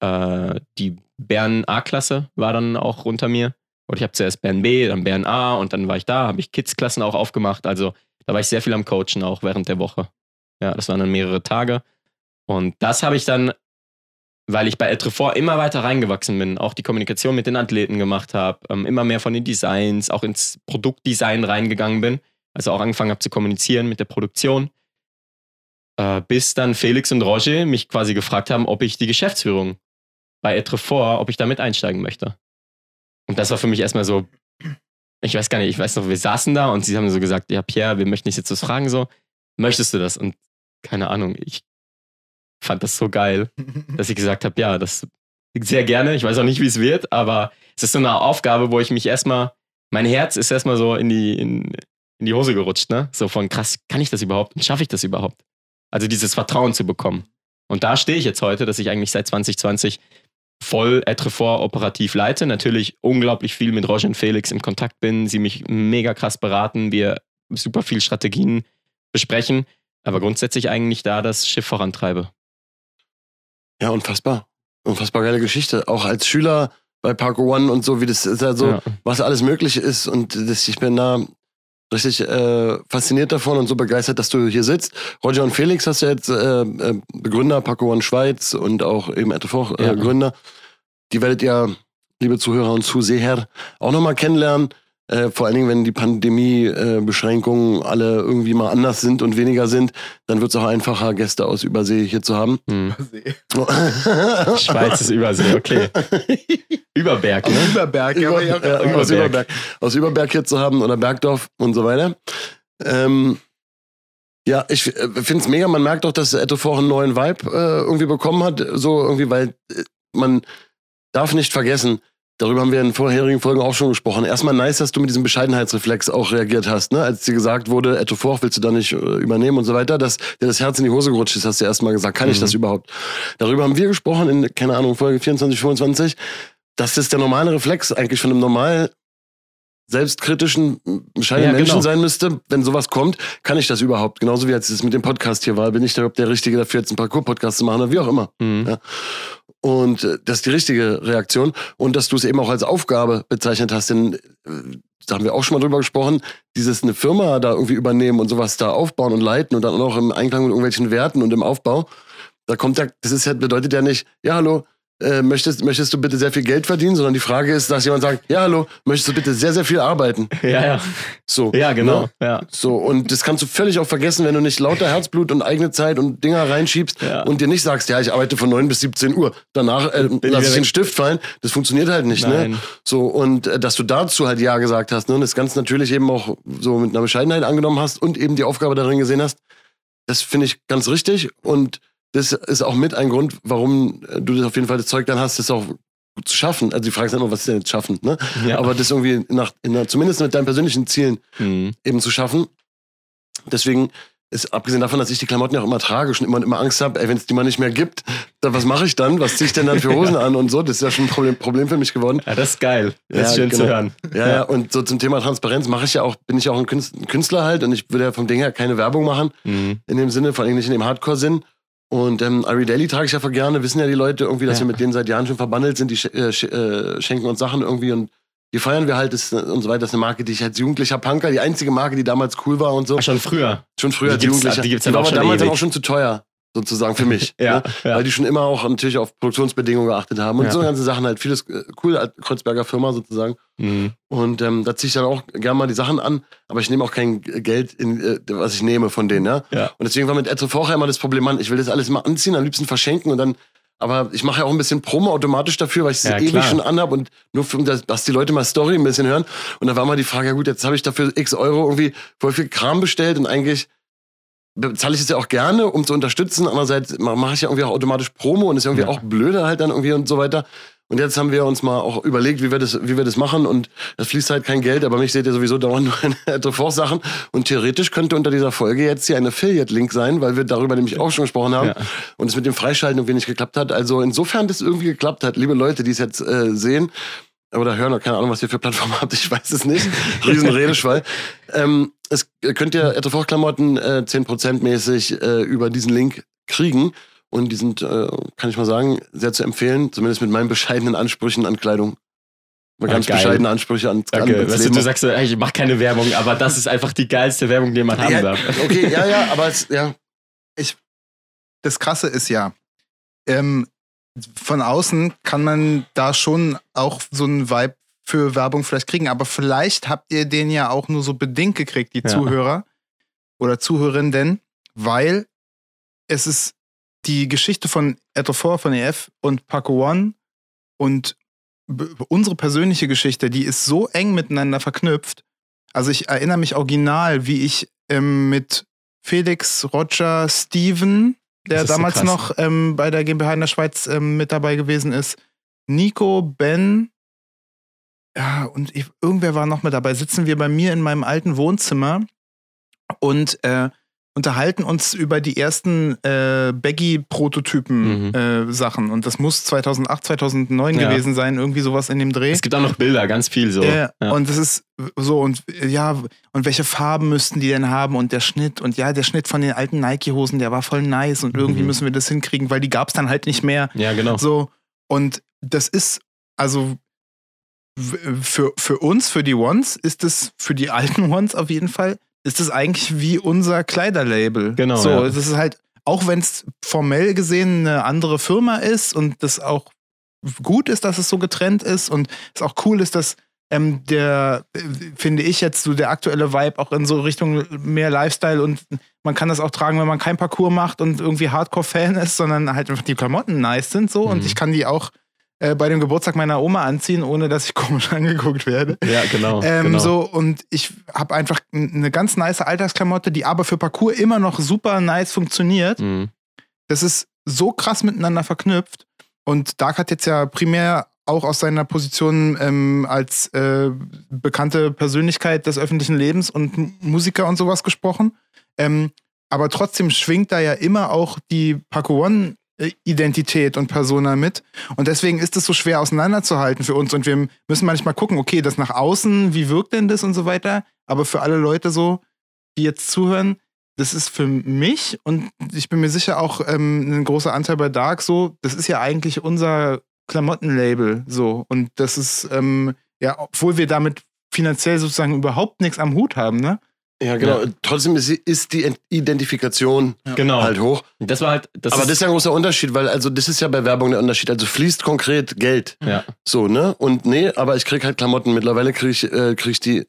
äh, die Bern A-Klasse war dann auch unter mir. Und ich habe zuerst Bern B, dann Bern A und dann war ich da, habe ich Kids-Klassen auch aufgemacht. Also da war ich sehr viel am Coachen auch während der Woche. Ja, das waren dann mehrere Tage. Und das habe ich dann, weil ich bei Etrefort immer weiter reingewachsen bin, auch die Kommunikation mit den Athleten gemacht habe, ähm, immer mehr von den Designs, auch ins Produktdesign reingegangen bin. Also auch angefangen habe zu kommunizieren mit der Produktion. Äh, bis dann Felix und Roger mich quasi gefragt haben, ob ich die Geschäftsführung bei Etrefort, ob ich damit einsteigen möchte. Und das war für mich erstmal so, ich weiß gar nicht, ich weiß noch, wir saßen da und sie haben so gesagt, ja Pierre, wir möchten dich jetzt was fragen, so, möchtest du das? Und keine Ahnung, ich fand das so geil, dass ich gesagt habe, ja, das sehr gerne. Ich weiß auch nicht, wie es wird, aber es ist so eine Aufgabe, wo ich mich erstmal, mein Herz ist erstmal so in die, in, in die Hose gerutscht, ne? So von krass, kann ich das überhaupt schaffe ich das überhaupt? Also dieses Vertrauen zu bekommen. Und da stehe ich jetzt heute, dass ich eigentlich seit 2020 voll Etrefort operativ leite. Natürlich unglaublich viel mit Roger und Felix im Kontakt bin, sie mich mega krass beraten, wir super viel Strategien besprechen, aber grundsätzlich eigentlich da das Schiff vorantreibe. Ja, unfassbar. Unfassbar geile Geschichte. Auch als Schüler bei Parko One und so, wie das ist also, ja. was alles möglich ist. Und das, ich bin da richtig äh, fasziniert davon und so begeistert, dass du hier sitzt. Roger und Felix hast du jetzt äh, äh, Begründer, Parko One Schweiz und auch eben Etofort äh, Ja. Gründer. Die werdet ihr, liebe Zuhörer und Zuseher, auch nochmal kennenlernen. Äh, vor allen Dingen, wenn die Pandemie-Beschränkungen alle irgendwie mal anders sind und weniger sind, dann wird es auch einfacher, Gäste aus Übersee hier zu haben. Hm. Schweiz ist Übersee, okay. Überberg, Aus ne? Überberg, ja, Über, ja, ja, aus Überberg. Aus Überberg hier zu haben oder Bergdorf und so weiter. Ähm, ja, ich finde es mega. Man merkt auch, dass Etofort einen neuen Vibe äh, irgendwie bekommen hat. So irgendwie, weil äh, man darf nicht vergessen, darüber haben wir in vorherigen Folgen auch schon gesprochen. Erstmal nice, dass du mit diesem Bescheidenheitsreflex auch reagiert hast, ne? Als dir gesagt wurde, Etofort willst du da nicht äh, übernehmen und so weiter, dass dir das Herz in die Hose gerutscht ist, hast du erstmal gesagt, kann ich Mhm. das überhaupt? Darüber haben wir gesprochen in, keine Ahnung, Folge 24, 25 dass das der normale Reflex eigentlich von einem normal selbstkritischen, bescheidenen Ja, Menschen genau. sein müsste. Wenn sowas kommt, kann ich das überhaupt? Genauso wie als es mit dem Podcast hier war, bin ich da überhaupt der Richtige dafür, jetzt einen Parcours-Podcast zu machen oder wie auch immer. Hm. Ja. Und äh, das ist die richtige Reaktion. Und dass du es eben auch als Aufgabe bezeichnet hast, denn äh, da haben wir auch schon mal drüber gesprochen, dieses eine Firma da irgendwie übernehmen und sowas da aufbauen und leiten und dann auch im Einklang mit irgendwelchen Werten und im Aufbau. Da kommt ja, das ist ja, bedeutet ja nicht, ja, hallo, äh, möchtest, möchtest du bitte sehr viel Geld verdienen, sondern die Frage ist, dass jemand sagt, ja, hallo, möchtest du bitte sehr, sehr viel arbeiten? Ja, ja. So. Ja, genau. Ne? Ja. So, und das kannst du völlig auch vergessen, wenn du nicht lauter Herzblut und eigene Zeit und Dinger reinschiebst Ja. und dir nicht sagst, ja, ich arbeite von 9 bis 17 Uhr. Danach äh, lass ich den Stift fallen. Das funktioniert halt nicht, ne? Nein. So, und äh, dass du dazu halt Ja gesagt hast, ne? Und das ganz natürlich eben auch so mit einer Bescheidenheit angenommen hast und eben die Aufgabe darin gesehen hast, das finde ich ganz richtig. Und das ist auch mit ein Grund, warum äh, du das auf jeden Fall das Zeug dann hast, das auch zu schaffen. Also die Frage ist immer, was ist denn jetzt schaffen, ne? ja. Aber das irgendwie nach, in zumindest mit deinen persönlichen Zielen Mhm. eben zu schaffen. Deswegen ist, abgesehen davon, dass ich die Klamotten ja auch immer trage, schon immer, immer Angst habe, ey, wenn es die mal nicht mehr gibt, dann was mache ich dann? Was ziehe ich denn dann für Hosen an und so? Das ist ja schon ein Problem, Problem für mich geworden. ja, das ist geil. Das Ja, ist schön zu genau. hören. Ja, ja, und so zum Thema Transparenz mache ich ja auch, bin ich ja auch ein Künstler, ein Künstler halt und ich würde ja vom Ding her keine Werbung machen, Mhm. in dem Sinne, vor allem nicht in dem Hardcore-Sinn. Und ähm, Ari Daily trage ich ja voll gerne, wissen ja die Leute irgendwie, dass Ja. wir mit denen seit Jahren schon verbandelt sind, die äh, äh, schenken uns Sachen irgendwie und die feiern wir halt das, und so weiter. Das ist eine Marke, die ich als jugendlicher Punker, die einzige Marke, die damals cool war und so. Ach, schon früher. Schon früher Die als gibt's- Jugendlicher. die gibt's die dann war aber damals dann ewig. auch schon zu teuer, sozusagen für mich. Ja, ne? ja. Weil die schon immer auch natürlich auf Produktionsbedingungen geachtet haben und Ja. so ganze Sachen halt. Vieles äh, cool, als Kreuzberger Firma sozusagen. Mhm. Und ähm, da ziehe ich dann auch gerne mal die Sachen an, aber ich nehme auch kein Geld, in, äh, was ich nehme von denen, ja. Ja. Und deswegen war mit Etro vorher immer das Problem, Mann, ich will das alles immer anziehen, am liebsten verschenken und dann, aber ich mache ja auch ein bisschen Promo automatisch dafür, weil ich es Ja, ewig schon anhab und nur für, dass, dass die Leute mal Story ein bisschen hören. Und da war mal die Frage, ja gut, jetzt habe ich dafür x Euro irgendwie voll viel Kram bestellt und eigentlich bezahle ich es ja auch gerne, um zu unterstützen. Andererseits ma- mache ich ja irgendwie auch automatisch Promo und ist irgendwie Ja. auch blöder halt dann irgendwie und so weiter. Und jetzt haben wir uns mal auch überlegt, wie wir das, wie wir das machen. Und es fließt halt kein Geld, aber mich seht ihr sowieso dauernd nur in Trefort-Sachen. Und theoretisch könnte unter dieser Folge jetzt hier ein Affiliate-Link sein, weil wir darüber nämlich auch schon gesprochen haben. Ja. Und es mit dem Freischalten irgendwie nicht geklappt hat. Also insofern das irgendwie geklappt hat, liebe Leute, die es jetzt äh, sehen oder hören, oder keine Ahnung, was ihr für Plattformen habt, ich weiß es nicht. Riesenredeschwall. ähm, es könnt ihr Etofort-Klamotten äh, 10% mäßig äh, über diesen Link kriegen. Und die sind, äh, kann ich mal sagen, sehr zu empfehlen, zumindest mit meinen bescheidenen Ansprüchen an Kleidung. Mal Ah, ganz geil. bescheidene Ansprüche an, an Danke. ans Weißt du, du sagst, ey, ich mach keine Werbung, aber das ist einfach die geilste Werbung, die man haben ja, darf. okay, ja, ja, aber es, ja, das Krasse ist ja, ähm, von außen kann man da schon auch so einen Vibe für Werbung vielleicht kriegen, aber vielleicht habt ihr den ja auch nur so bedingt gekriegt, die Ja. Zuhörer oder Zuhörerinnen, weil es ist die Geschichte von Etofor, von EF und Paco One und unsere persönliche Geschichte, die ist so eng miteinander verknüpft. Also ich erinnere mich original, wie ich ähm, mit Felix, Roger, Steven, der so damals krass. noch ähm, bei der GmbH in der Schweiz ähm, mit dabei gewesen ist, Nico, Ben, ja, und ich, irgendwer war noch mit dabei, sitzen wir bei mir in meinem alten Wohnzimmer und äh, unterhalten uns über die ersten äh, Baggy-Prototypen Mhm. äh. Und das muss 2008, 2009 Ja. gewesen sein, irgendwie sowas in dem Dreh. Es gibt auch noch Bilder, ganz viel so. Ja, Ja. und das ist so, und äh, ja, und welche Farben müssten die denn haben und der Schnitt und ja, der Schnitt von den alten Nike-Hosen, der war voll nice und irgendwie Mhm. müssen wir das hinkriegen, weil die gab es dann halt nicht mehr. ja, genau. So, und das ist, also für, für uns, für die Ones, ist es, für die alten Ones auf jeden Fall, ist es eigentlich wie unser Kleiderlabel. Genau, So, ja. es ist halt, auch wenn es formell gesehen eine andere Firma ist und das auch gut ist, dass es so getrennt ist und es auch cool ist, dass ähm, der, äh, finde ich jetzt so der aktuelle Vibe auch in so Richtung mehr Lifestyle und man kann das auch tragen, wenn man kein Parcours macht und irgendwie Hardcore-Fan ist, sondern halt einfach die Klamotten nice sind so und Mhm. ich kann die auch äh, bei dem Geburtstag meiner Oma anziehen, ohne dass ich komisch angeguckt werde. Ja, genau. Ähm, genau. so, und ich habe einfach eine ganz nice Alltagsklamotte, die aber für Parcours immer noch super nice funktioniert. Mhm. Das ist so krass miteinander verknüpft. Und Dark hat jetzt ja primär auch aus seiner Position ähm, als äh, bekannte Persönlichkeit des öffentlichen Lebens und Musiker und sowas gesprochen. Ähm, aber trotzdem schwingt da ja immer auch die Paco One Identität und Persona mit. Und deswegen ist es so schwer auseinanderzuhalten für uns. Und wir müssen manchmal gucken, okay, das nach außen, wie wirkt denn das und so weiter. Aber für alle Leute so, die jetzt zuhören, das ist für mich und ich bin mir sicher auch ähm, ein großer Anteil bei Dark so, das ist ja eigentlich unser Klamottenlabel so. Und das ist, ähm, ja, obwohl wir damit finanziell sozusagen überhaupt nichts am Hut haben, ne? Ja, genau. Trotzdem ist, ist die Identifikation Genau. halt hoch. Das war halt. Das Aber das ist, ist ja ein großer Unterschied, weil also das ist ja bei Werbung der Unterschied. Also fließt konkret Geld. ja. So, ne? Und nee, aber ich krieg halt Klamotten. Mittlerweile krieg ich, äh, krieg ich die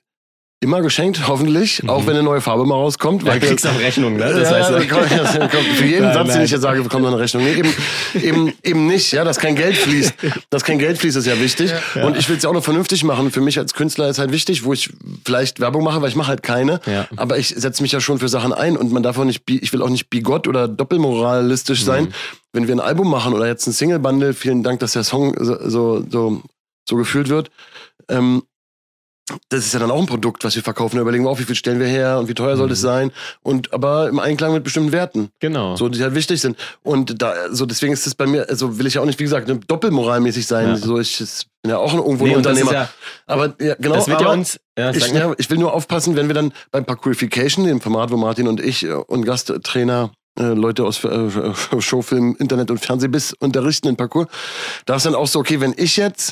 immer geschenkt, hoffentlich. Mhm. Auch wenn eine neue Farbe mal rauskommt. Da kriegst du Rechnung, ne? Das ja, heißt, ja, kommt, das kommt, für jeden Nein, Satz, den nein. ich jetzt sage, bekommt noch eine Rechnung. Nee, eben, eben, eben nicht, ja, dass kein Geld fließt. Dass kein Geld fließt, ist ja wichtig. Und ich will es ja auch noch vernünftig machen. Für mich als Künstler ist halt wichtig, wo ich vielleicht Werbung mache, weil ich mache halt keine. Ja. Aber ich setze mich ja schon für Sachen ein und man darf auch nicht, ich will auch nicht bigott oder doppelmoralistisch sein. Mhm. Wenn wir ein Album machen oder jetzt ein Single-Bundle, vielen Dank, dass der Song so, so, so, so gefühlt wird. Ähm, das ist ja dann auch ein Produkt, was wir verkaufen. Da überlegen wir auch, wie viel stellen wir her und wie teuer soll Mhm. das sein. Und aber im Einklang mit bestimmten Werten, genau. so die halt wichtig sind. Und da, so deswegen ist das bei mir, also will ich ja auch nicht, wie gesagt, ne, doppelmoralmäßig sein. Ja. So ich bin ja auch ein, irgendwo Nee, ein und das ist Unternehmer. ja, aber ja, genau. das wird ja uns. Ja, ich, ja, ich will nur aufpassen, wenn wir dann beim Parkourification, dem Format, wo Martin und ich äh, und Gasttrainer äh, Leute aus äh, Showfilm, Internet und Fernsehbiss unterrichten in Parkour, da ist dann auch so, okay, wenn ich jetzt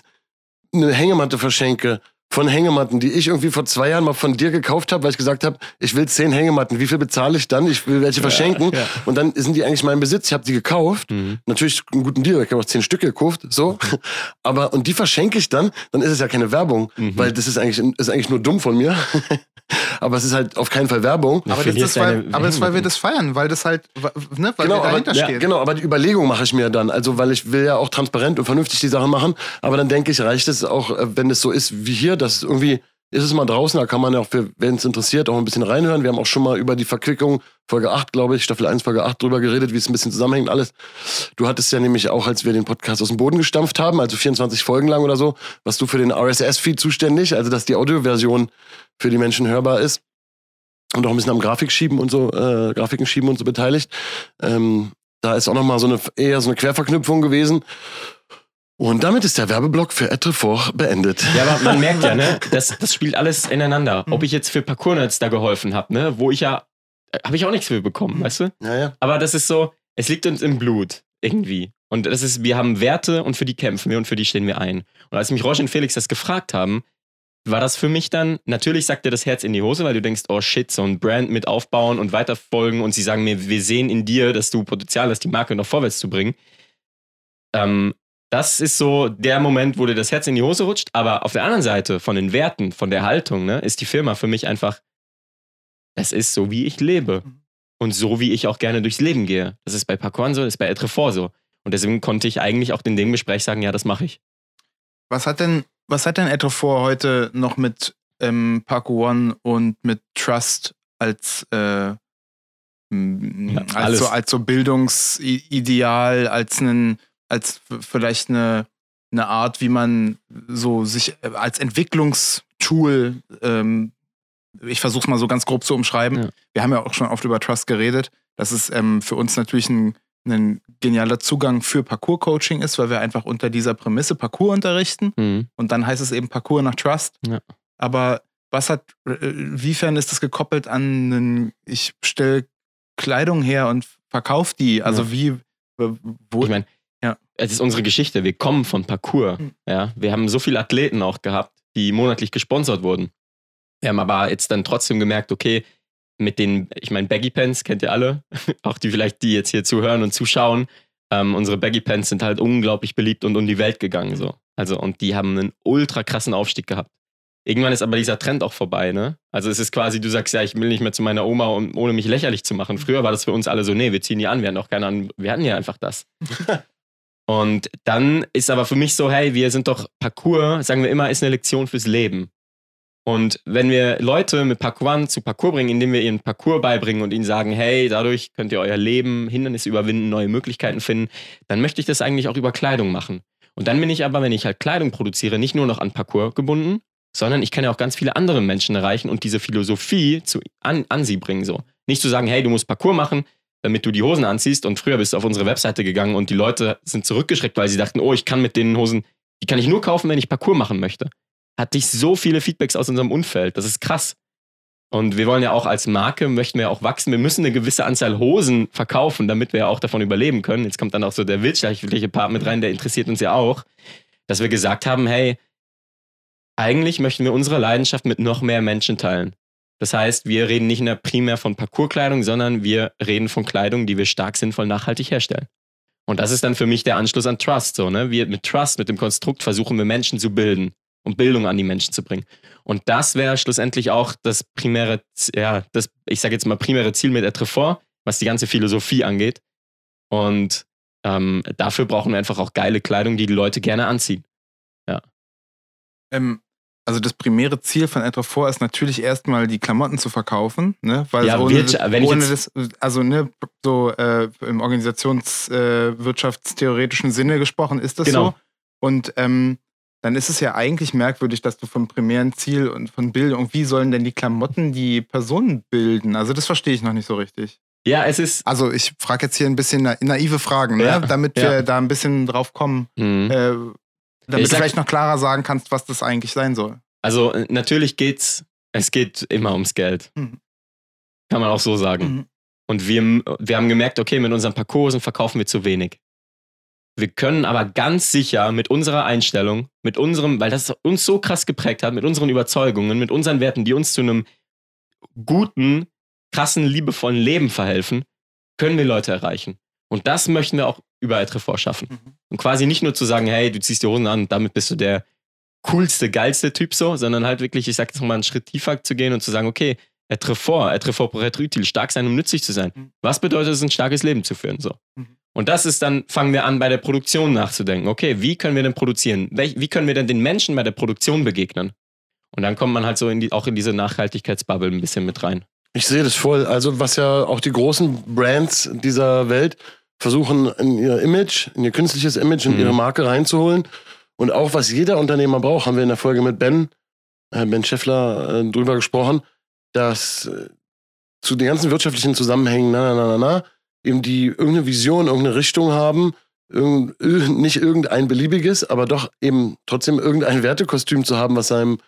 eine Hängematte verschenke von Hängematten, die ich irgendwie vor zwei Jahren mal von dir gekauft habe, weil ich gesagt habe, ich will zehn Hängematten, wie viel bezahle ich dann? Ich will welche verschenken. ja. Und dann sind die eigentlich mein Besitz. Ich habe die gekauft. Mhm. Natürlich einen guten Deal, ich habe auch zehn Stück gekauft, so. Aber und die verschenke ich dann, dann ist es ja keine Werbung, Mhm. weil das ist eigentlich, ist eigentlich nur dumm von mir. aber es ist halt auf keinen Fall Werbung. Aber das, ist, weil, aber das ist, weil wir das feiern, weil das halt, ne, weil Genau, wir dahinter aber, stehen. genau, aber die Überlegung mache ich mir dann. Also, weil ich will ja auch transparent und vernünftig die Sachen machen. Aber dann denke ich, reicht es auch, äh, wenn es so ist wie hier, dass irgendwie ist es mal draußen, da kann man ja auch, wenn es interessiert, auch ein bisschen reinhören. Wir haben auch schon mal über die Verquickung, Folge 8, glaube ich, Staffel 1, Folge 8 drüber geredet, wie es ein bisschen zusammenhängt alles. Du hattest ja nämlich auch, als wir den Podcast aus dem Boden gestampft haben, also 24 Folgen lang oder so, warst du für den RSS-Feed zuständig, also dass die Audioversion für die Menschen hörbar ist. Und auch ein bisschen am Grafik schieben und so, äh, Grafiken schieben und so beteiligt. Ähm, da ist auch nochmal so eine, eher so eine Querverknüpfung gewesen. Und damit ist der Werbeblock für Etrefort beendet. Ja, aber man merkt ja, ne, das, das spielt alles ineinander. Ob ich jetzt für Parkour-Nerds da geholfen habe, ne, wo ich ja, habe ich auch nichts für bekommen, weißt du? Naja. Aber das ist so, es liegt uns im Blut, irgendwie. Und das ist, wir haben Werte und für die kämpfen wir und für die stehen wir ein. Und als mich Roche und Felix das gefragt haben, war das für mich dann, natürlich sagt dir das Herz in die Hose, weil du denkst, oh shit, so ein Brand mit aufbauen und weiterfolgen und sie sagen mir, wir sehen in dir, dass du Potenzial hast, die Marke noch vorwärts zu bringen. Ähm, das ist so der Moment, wo dir das Herz in die Hose rutscht. Aber auf der anderen Seite, von den Werten, von der Haltung, ne, ist die Firma für mich einfach, das ist so, wie ich lebe. Und so, wie ich auch gerne durchs Leben gehe. Das ist bei Parkour so, das ist bei Etrefort so. Und deswegen konnte ich eigentlich auch in dem Gespräch sagen, ja, das mache ich. Was hat denn, was hat denn Etrefort heute noch mit ähm, Parkour One und mit Trust als, äh, Ja, als, so, als so Bildungsideal, als einen, als vielleicht eine, eine Art, wie man so sich äh, als Entwicklungstool, ähm, ich versuche es mal so ganz grob zu umschreiben. Ja. Wir haben ja auch schon oft über Trust geredet. Das ist ähm, für uns natürlich ein, ein genialer Zugang für Parcours-Coaching ist, weil wir einfach unter dieser Prämisse Parcours unterrichten Mhm. und dann heißt es eben Parcours nach Trust. Ja. Aber was hat, äh, wiefern ist das gekoppelt an einen, ich stelle Kleidung her und verkaufe die? Also Ja. wie, äh, wo, Ich meine, Ja. es ist unsere Geschichte. Wir kommen von Parcours. Mhm. Ja, wir haben so viele Athleten auch gehabt, die monatlich gesponsert wurden. Wir haben aber jetzt dann trotzdem gemerkt, okay, mit den, ich meine, Baggy Pants kennt ihr alle, auch die vielleicht, die jetzt hier zuhören und zuschauen. Ähm, unsere Baggy Pants sind halt unglaublich beliebt und um die Welt gegangen so. Also und die haben einen ultra krassen Aufstieg gehabt. Irgendwann ist aber dieser Trend auch vorbei, ne? Also es ist quasi, du sagst ja, ich will nicht mehr zu meiner Oma, um, ohne mich lächerlich zu machen. Früher war das für uns alle so, nee, wir ziehen die an, wir hatten auch keine Ahnung, wir hatten ja einfach das. Und dann ist aber für mich so, hey, wir sind doch Parcours, sagen wir immer, ist eine Lektion fürs Leben. Und wenn wir Leute mit Parkour zu Parcours bringen, indem wir ihnen Parcours beibringen und ihnen sagen, hey, dadurch könnt ihr euer Leben, Hindernisse überwinden, neue Möglichkeiten finden, dann möchte ich das eigentlich auch über Kleidung machen. Und dann bin ich aber, wenn ich halt Kleidung produziere, nicht nur noch an Parcours gebunden, sondern ich kann ja auch ganz viele andere Menschen erreichen und diese Philosophie zu, an, an sie bringen. So. Nicht zu sagen, hey, du musst Parcours machen, damit du die Hosen anziehst. Und früher bist du auf unsere Webseite gegangen und die Leute sind zurückgeschreckt, weil sie dachten, oh, ich kann mit den Hosen, die kann ich nur kaufen, wenn ich Parcours machen möchte. Hatte ich so viele Feedbacks aus unserem Umfeld. Das ist krass. Und wir wollen ja auch als Marke, möchten wir auch wachsen. Wir müssen eine gewisse Anzahl Hosen verkaufen, damit wir ja auch davon überleben können. Jetzt kommt dann auch so der wirtschaftliche Part mit rein, der interessiert uns ja auch, dass wir gesagt haben, hey, eigentlich möchten wir unsere Leidenschaft mit noch mehr Menschen teilen. Das heißt, wir reden nicht mehr primär von Parcourskleidung, sondern wir reden von Kleidung, die wir stark sinnvoll nachhaltig herstellen. Und das ist dann für mich der Anschluss an Trust. So, ne? Wir mit Trust, mit dem Konstrukt versuchen wir Menschen zu bilden und Bildung an die Menschen zu bringen. Und das wäre schlussendlich auch das primäre, ja, das, ich sage jetzt mal, primäre Ziel mit Etrefort, was die ganze Philosophie angeht. Und ähm, dafür brauchen wir einfach auch geile Kleidung, die die Leute gerne anziehen. Ja. Ähm, also das primäre Ziel von Etrefort ist natürlich erstmal die Klamotten zu verkaufen, ne? Weil Ja, ohne, wird- das, wenn ich ohne jetzt- das, also ne, so äh, im organisationswirtschaftstheoretischen äh, Sinne gesprochen ist das Genau. so. Und ähm, dann ist es ja eigentlich merkwürdig, dass du vom primären Ziel und von Bildung, wie sollen denn die Klamotten die Personen bilden? Also das verstehe ich noch nicht so richtig. Ja, es ist. Also ich frage jetzt hier ein bisschen na naive Fragen, ne? Ja, damit ja. wir da ein bisschen drauf kommen, Mhm. äh, damit Ich du vielleicht noch klarer sagen kannst, was das eigentlich sein soll. Also äh, natürlich geht's, es geht immer ums Geld. Mhm. Kann man auch so sagen. Mhm. Und wir, wir haben gemerkt, okay, mit unseren Parcoursen verkaufen wir zu wenig. Wir können aber ganz sicher mit unserer Einstellung, mit unserem, weil das uns so krass geprägt hat, mit unseren Überzeugungen, mit unseren Werten, die uns zu einem guten, krassen, liebevollen Leben verhelfen, können wir Leute erreichen. Und das möchten wir auch über Etrefort schaffen. Mhm. Und quasi nicht nur zu sagen, hey, du ziehst die Hosen an und damit bist du der coolste, geilste Typ so, sondern halt wirklich, ich sag jetzt mal, einen Schritt tiefer zu gehen und zu sagen, okay, être fort, être fort pour être utile, stark sein, um nützlich zu sein. Mhm. Was bedeutet es, ein starkes Leben zu führen? So. Mhm. Und das ist dann, fangen wir an, bei der Produktion nachzudenken. Okay, wie können wir denn produzieren? Wie können wir denn den Menschen bei der Produktion begegnen? Und dann kommt man halt so in die, auch in diese Nachhaltigkeitsbubble ein bisschen mit rein. Ich sehe das voll. Also, was ja auch die großen Brands dieser Welt versuchen, in ihr Image, in ihr künstliches Image, in Mhm. ihre Marke reinzuholen. Und auch, was jeder Unternehmer braucht, haben wir in der Folge mit Ben, äh, Ben Scheffler, äh, drüber gesprochen, dass äh, zu den ganzen wirtschaftlichen Zusammenhängen, na, na, na, na, na, eben die irgendeine Vision, irgendeine Richtung haben, irgend, ir- nicht irgendein beliebiges, aber doch eben trotzdem irgendein Wertekostüm zu haben, was seinem,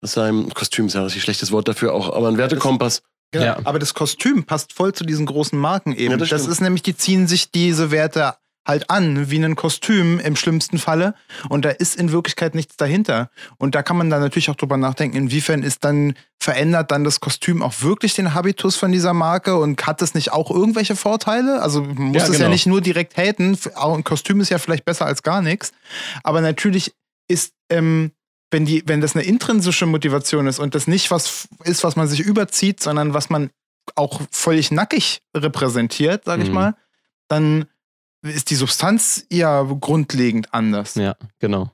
was seinem Kostüm ist ja ein richtig schlechtes Wort dafür auch, aber ein Wertekompass. Genau. Ja. Aber das Kostüm passt voll zu diesen großen Marken eben. Ja, das das ist nämlich, die ziehen sich diese Werte halt an, wie ein Kostüm im schlimmsten Falle. Und da ist in Wirklichkeit nichts dahinter. Und da kann man dann natürlich auch drüber nachdenken, inwiefern ist dann, verändert dann das Kostüm auch wirklich den Habitus von dieser Marke und hat das nicht auch irgendwelche Vorteile? Also man muss Ja, es ja genau. nicht nur direkt haten. Auch ein Kostüm ist ja vielleicht besser als gar nichts. Aber natürlich ist, ähm, wenn, die, wenn das eine intrinsische Motivation ist und das nicht was ist, was man sich überzieht, sondern was man auch völlig nackig repräsentiert, sag ich Mhm. mal, dann ist die Substanz ja grundlegend anders. Ja, genau.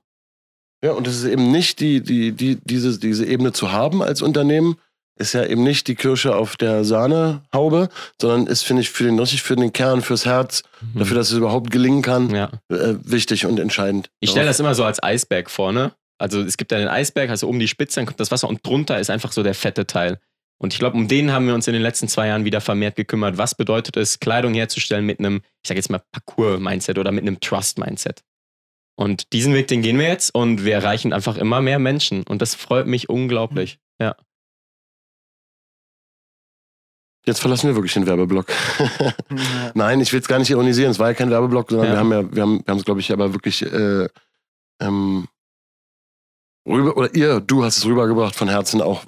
Ja, und es ist eben nicht die, die, die, diese, diese Ebene zu haben als Unternehmen, ist ja eben nicht die Kirsche auf der Sahnehaube, sondern ist, finde ich, für den, richtig für den Kern, fürs Herz, Mhm. dafür, dass es überhaupt gelingen kann, ja. äh, wichtig und entscheidend. Ich stelle das immer so als Eisberg vor, ne? Also es gibt ja den Eisberg, also oben die Spitze, dann kommt das Wasser und drunter ist einfach so der fette Teil. Und ich glaube, um den haben wir uns in den letzten zwei Jahren wieder vermehrt gekümmert. Was bedeutet es, Kleidung herzustellen mit einem, ich sage jetzt mal, Parcours-Mindset oder mit einem Trust-Mindset? Und diesen Weg, den gehen wir jetzt und wir erreichen einfach immer mehr Menschen. Und das freut mich unglaublich. Ja. Jetzt verlassen wir wirklich den Werbeblock. Nein, ich will es gar nicht ironisieren. Es war ja kein Werbeblock, sondern Ja. wir haben ja, wir haben, wir haben es, glaube ich, aber wirklich äh, ähm, rüber, oder ihr, du hast es rübergebracht von Herzen auch,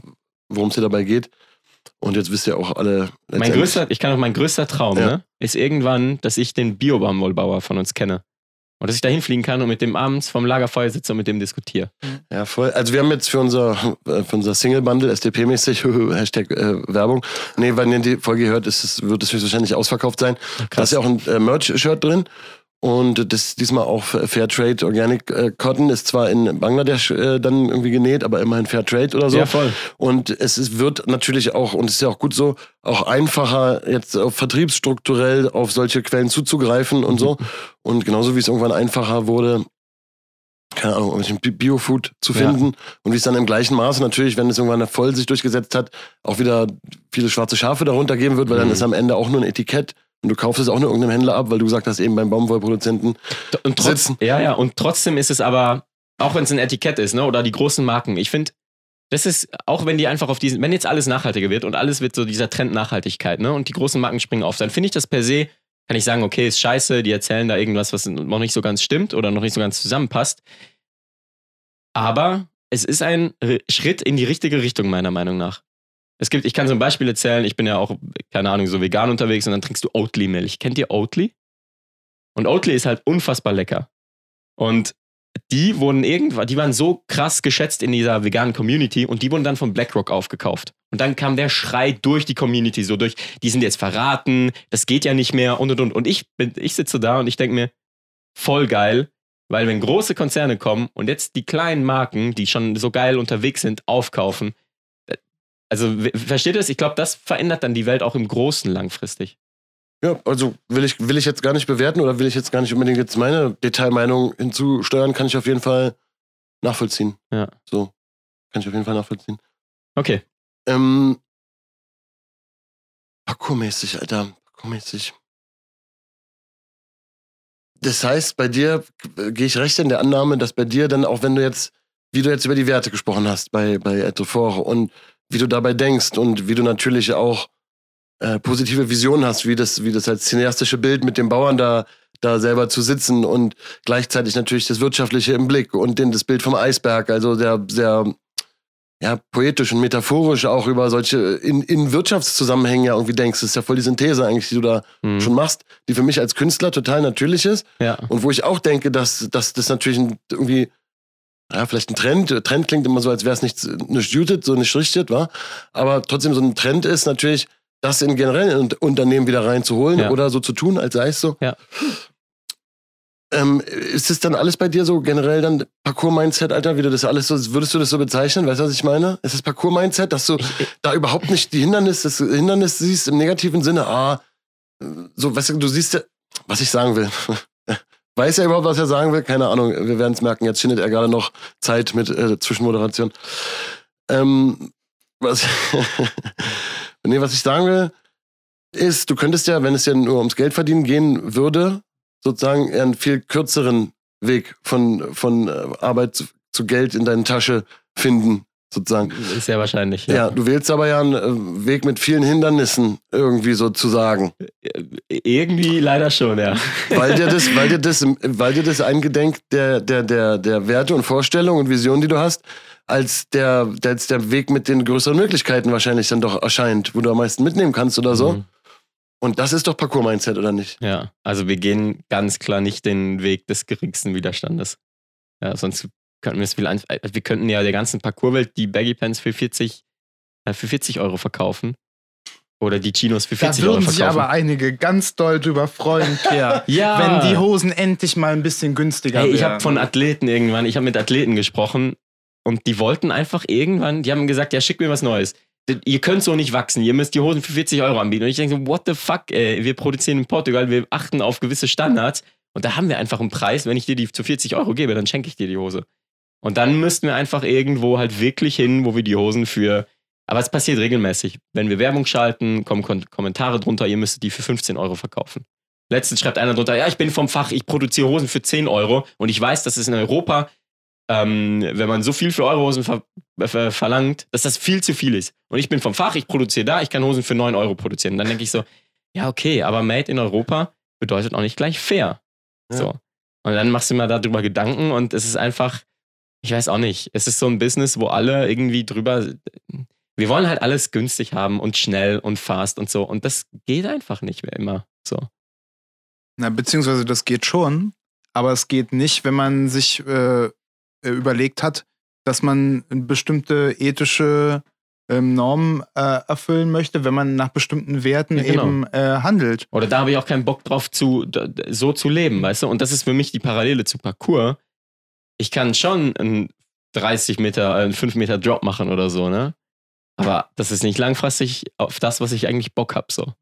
worum es dir dabei geht. Und jetzt wisst ihr auch alle. Mein größter, ich kann auch mein größter Traum, Ja. ne, ist irgendwann, dass ich den Biobaumwollbauer von uns kenne. Und dass ich da hinfliegen kann und mit dem abends vom Lagerfeuer sitze und mit dem diskutiere. Ja, voll. Also wir haben jetzt für unser, äh, für unser Single-Bundle, SDP-mäßig, Hashtag äh, Werbung. Nee, wenn ihr die Folge hört, ist es, wird es höchstwahrscheinlich ausverkauft sein. Da ist ja auch ein äh, Merch-Shirt drin. Und das diesmal auch Fairtrade Organic äh, Cotton ist zwar in Bangladesch äh, dann irgendwie genäht, aber immerhin Fairtrade oder so. Ja, voll. Und es ist, wird natürlich auch, und es ist ja auch gut so, auch einfacher, jetzt auf vertriebsstrukturell auf solche Quellen zuzugreifen und so. Und genauso wie es irgendwann einfacher wurde, keine Ahnung, irgendwelchen Bi- Biofood zu Ja. finden. Und wie es dann im gleichen Maße natürlich, wenn es irgendwann voll sich durchgesetzt hat, auch wieder viele schwarze Schafe darunter geben wird, weil dann Mhm. ist am Ende auch nur ein Etikett. Und du kaufst es auch nur irgendeinem Händler ab, weil du gesagt hast, eben beim Baumwollproduzenten. Und trotz, Sitzen. ja, ja, und trotzdem ist es aber, auch wenn es ein Etikett ist, ne, oder die großen Marken, ich finde, das ist, auch wenn die einfach auf diesen, wenn jetzt alles nachhaltiger wird und alles wird so dieser Trend Nachhaltigkeit, ne? Und die großen Marken springen auf, dann finde ich das per se, kann ich sagen, okay, ist scheiße, die erzählen da irgendwas, was noch nicht so ganz stimmt oder noch nicht so ganz zusammenpasst. Aber es ist ein Schritt in die richtige Richtung, meiner Meinung nach. Es gibt, ich kann so ein Beispiel erzählen, ich bin ja auch, keine Ahnung, so vegan unterwegs und dann trinkst du Oatly-Milch. Kennt ihr Oatly? Und Oatly ist halt unfassbar lecker. Und die wurden irgendwann, die waren so krass geschätzt in dieser veganen Community und die wurden dann von BlackRock aufgekauft. Und dann kam der Schrei durch die Community, so durch, die sind jetzt verraten, das geht ja nicht mehr und und und. Und ich, bin, ich sitze da und ich denke mir, voll geil, weil wenn große Konzerne kommen und jetzt die kleinen Marken, die schon so geil unterwegs sind, aufkaufen, also versteht ihr das? Ich glaube, das verändert dann die Welt auch im Großen langfristig. Ja, also will ich, will ich jetzt gar nicht bewerten oder will ich jetzt gar nicht unbedingt jetzt meine Detailmeinung hinzusteuern, kann ich auf jeden Fall nachvollziehen. Ja. So. Kann ich auf jeden Fall nachvollziehen. Okay. Ähm, Parkourmäßig, Alter. Parkourmäßig. Das heißt, bei dir äh, gehe ich recht in der Annahme, dass bei dir dann auch, wenn du jetzt, wie du jetzt über die Werte gesprochen hast bei, bei Etofore und wie du dabei denkst und wie du natürlich auch äh, positive Visionen hast, wie das, wie das als cineastische Bild mit den Bauern da, da selber zu sitzen und gleichzeitig natürlich das Wirtschaftliche im Blick und den, das Bild vom Eisberg, also sehr, sehr ja, poetisch und metaphorisch auch über solche in, in Wirtschaftszusammenhängen ja irgendwie denkst. Das ist ja voll die Synthese eigentlich, die du da Mhm. schon machst, die für mich als Künstler total natürlich ist Ja. und wo ich auch denke, dass, dass das natürlich irgendwie, ja, vielleicht ein Trend, Trend klingt immer so, als wäre es nicht, nicht jutet, so nicht richtig, war, aber trotzdem so ein Trend ist natürlich, das in generell in Unternehmen wieder reinzuholen Ja. oder so zu tun, als sei es so. Ja. Ähm, ist es dann alles bei dir so generell dann Parcours-Mindset, Alter, wie du das alles so, würdest du das so bezeichnen? Weißt du, was ich meine? Ist es Parcours-Mindset, dass du da überhaupt nicht die Hindernisse, das Hindernis siehst im negativen Sinne, ah, so, weißt du, du siehst ja, was ich sagen will. Weiß er überhaupt, was er sagen will? Keine Ahnung. Wir werden es merken. Jetzt findet er gerade noch Zeit mit äh, Zwischenmoderation. Ähm, was, nee, was ich sagen will, ist, du könntest ja, wenn es ja nur ums Geld verdienen gehen würde, sozusagen einen viel kürzeren Weg von, von äh, Arbeit zu, zu Geld in deine Tasche finden, sozusagen. Ist sehr wahrscheinlich. Ja, du wählst aber ja einen äh, Weg mit vielen Hindernissen, irgendwie sozusagen. Irgendwie leider schon, ja. Weil dir das, weil dir das, weil dir das eingedenk der, der, der, der Werte und Vorstellungen und Visionen, die du hast, als der, der, als der Weg mit den größeren Möglichkeiten wahrscheinlich dann doch erscheint, wo du am meisten mitnehmen kannst oder so. Mhm. Und das ist doch Parcours-Mindset, oder nicht? Ja, also wir gehen ganz klar nicht den Weg des geringsten Widerstandes. Ja, sonst könnten wir es viel einfach. Wir könnten ja der ganzen Parcourswelt die Baggy Pants für 40, äh, für 40 Euro verkaufen. Oder die Chinos für Da 40 Euro würden sich verkaufen. aber einige ganz doll drüber freuen, Pierre. ja, Wenn die Hosen endlich mal ein bisschen günstiger Hey, wären. ich habe von Athleten irgendwann, ich habe mit Athleten gesprochen und die wollten einfach irgendwann, die haben gesagt, ja, schick mir was Neues. Ihr könnt so nicht wachsen, ihr müsst die Hosen für 40 Euro anbieten. Und ich denke so, what the fuck, ey, wir produzieren in Portugal, wir achten auf gewisse Standards und da haben wir einfach einen Preis, wenn ich dir die zu 40 Euro gebe, dann schenke ich dir die Hose. Und dann müssten wir einfach irgendwo halt wirklich hin, wo wir die Hosen für, aber es passiert regelmäßig. Wenn wir Werbung schalten, kommen Kon Kommentare drunter, ihr müsstet die für 15 Euro verkaufen. Letztens schreibt einer drunter, ja, ich bin vom Fach, ich produziere Hosen für 10 Euro und ich weiß, dass es in Europa, ähm, wenn man so viel für eure Hosen ver ver verlangt, dass das viel zu viel ist. Und ich bin vom Fach, ich produziere da, ich kann Hosen für 9 Euro produzieren. Und dann denke ich so, ja, okay, aber Made in Europa bedeutet auch nicht gleich fair. Ja. So. Und dann machst du mal darüber Gedanken und es ist einfach, ich weiß auch nicht, es ist so ein Business, wo alle irgendwie drüber, wir wollen halt alles günstig haben und schnell und fast und so. Und das geht einfach nicht mehr immer. So. Na, beziehungsweise das geht schon, aber es geht nicht, wenn man sich äh, überlegt hat, dass man bestimmte ethische ähm, Normen äh, erfüllen möchte, wenn man nach bestimmten Werten Ja, genau. eben äh, handelt. Oder da habe ich auch keinen Bock drauf, zu, so zu leben, weißt du? Und das ist für mich die Parallele zu Parcours. Ich kann schon einen 30 Meter, äh, einen 5 Meter Drop machen oder so, ne? Aber das ist nicht langfristig auf das, was ich eigentlich Bock habe, so.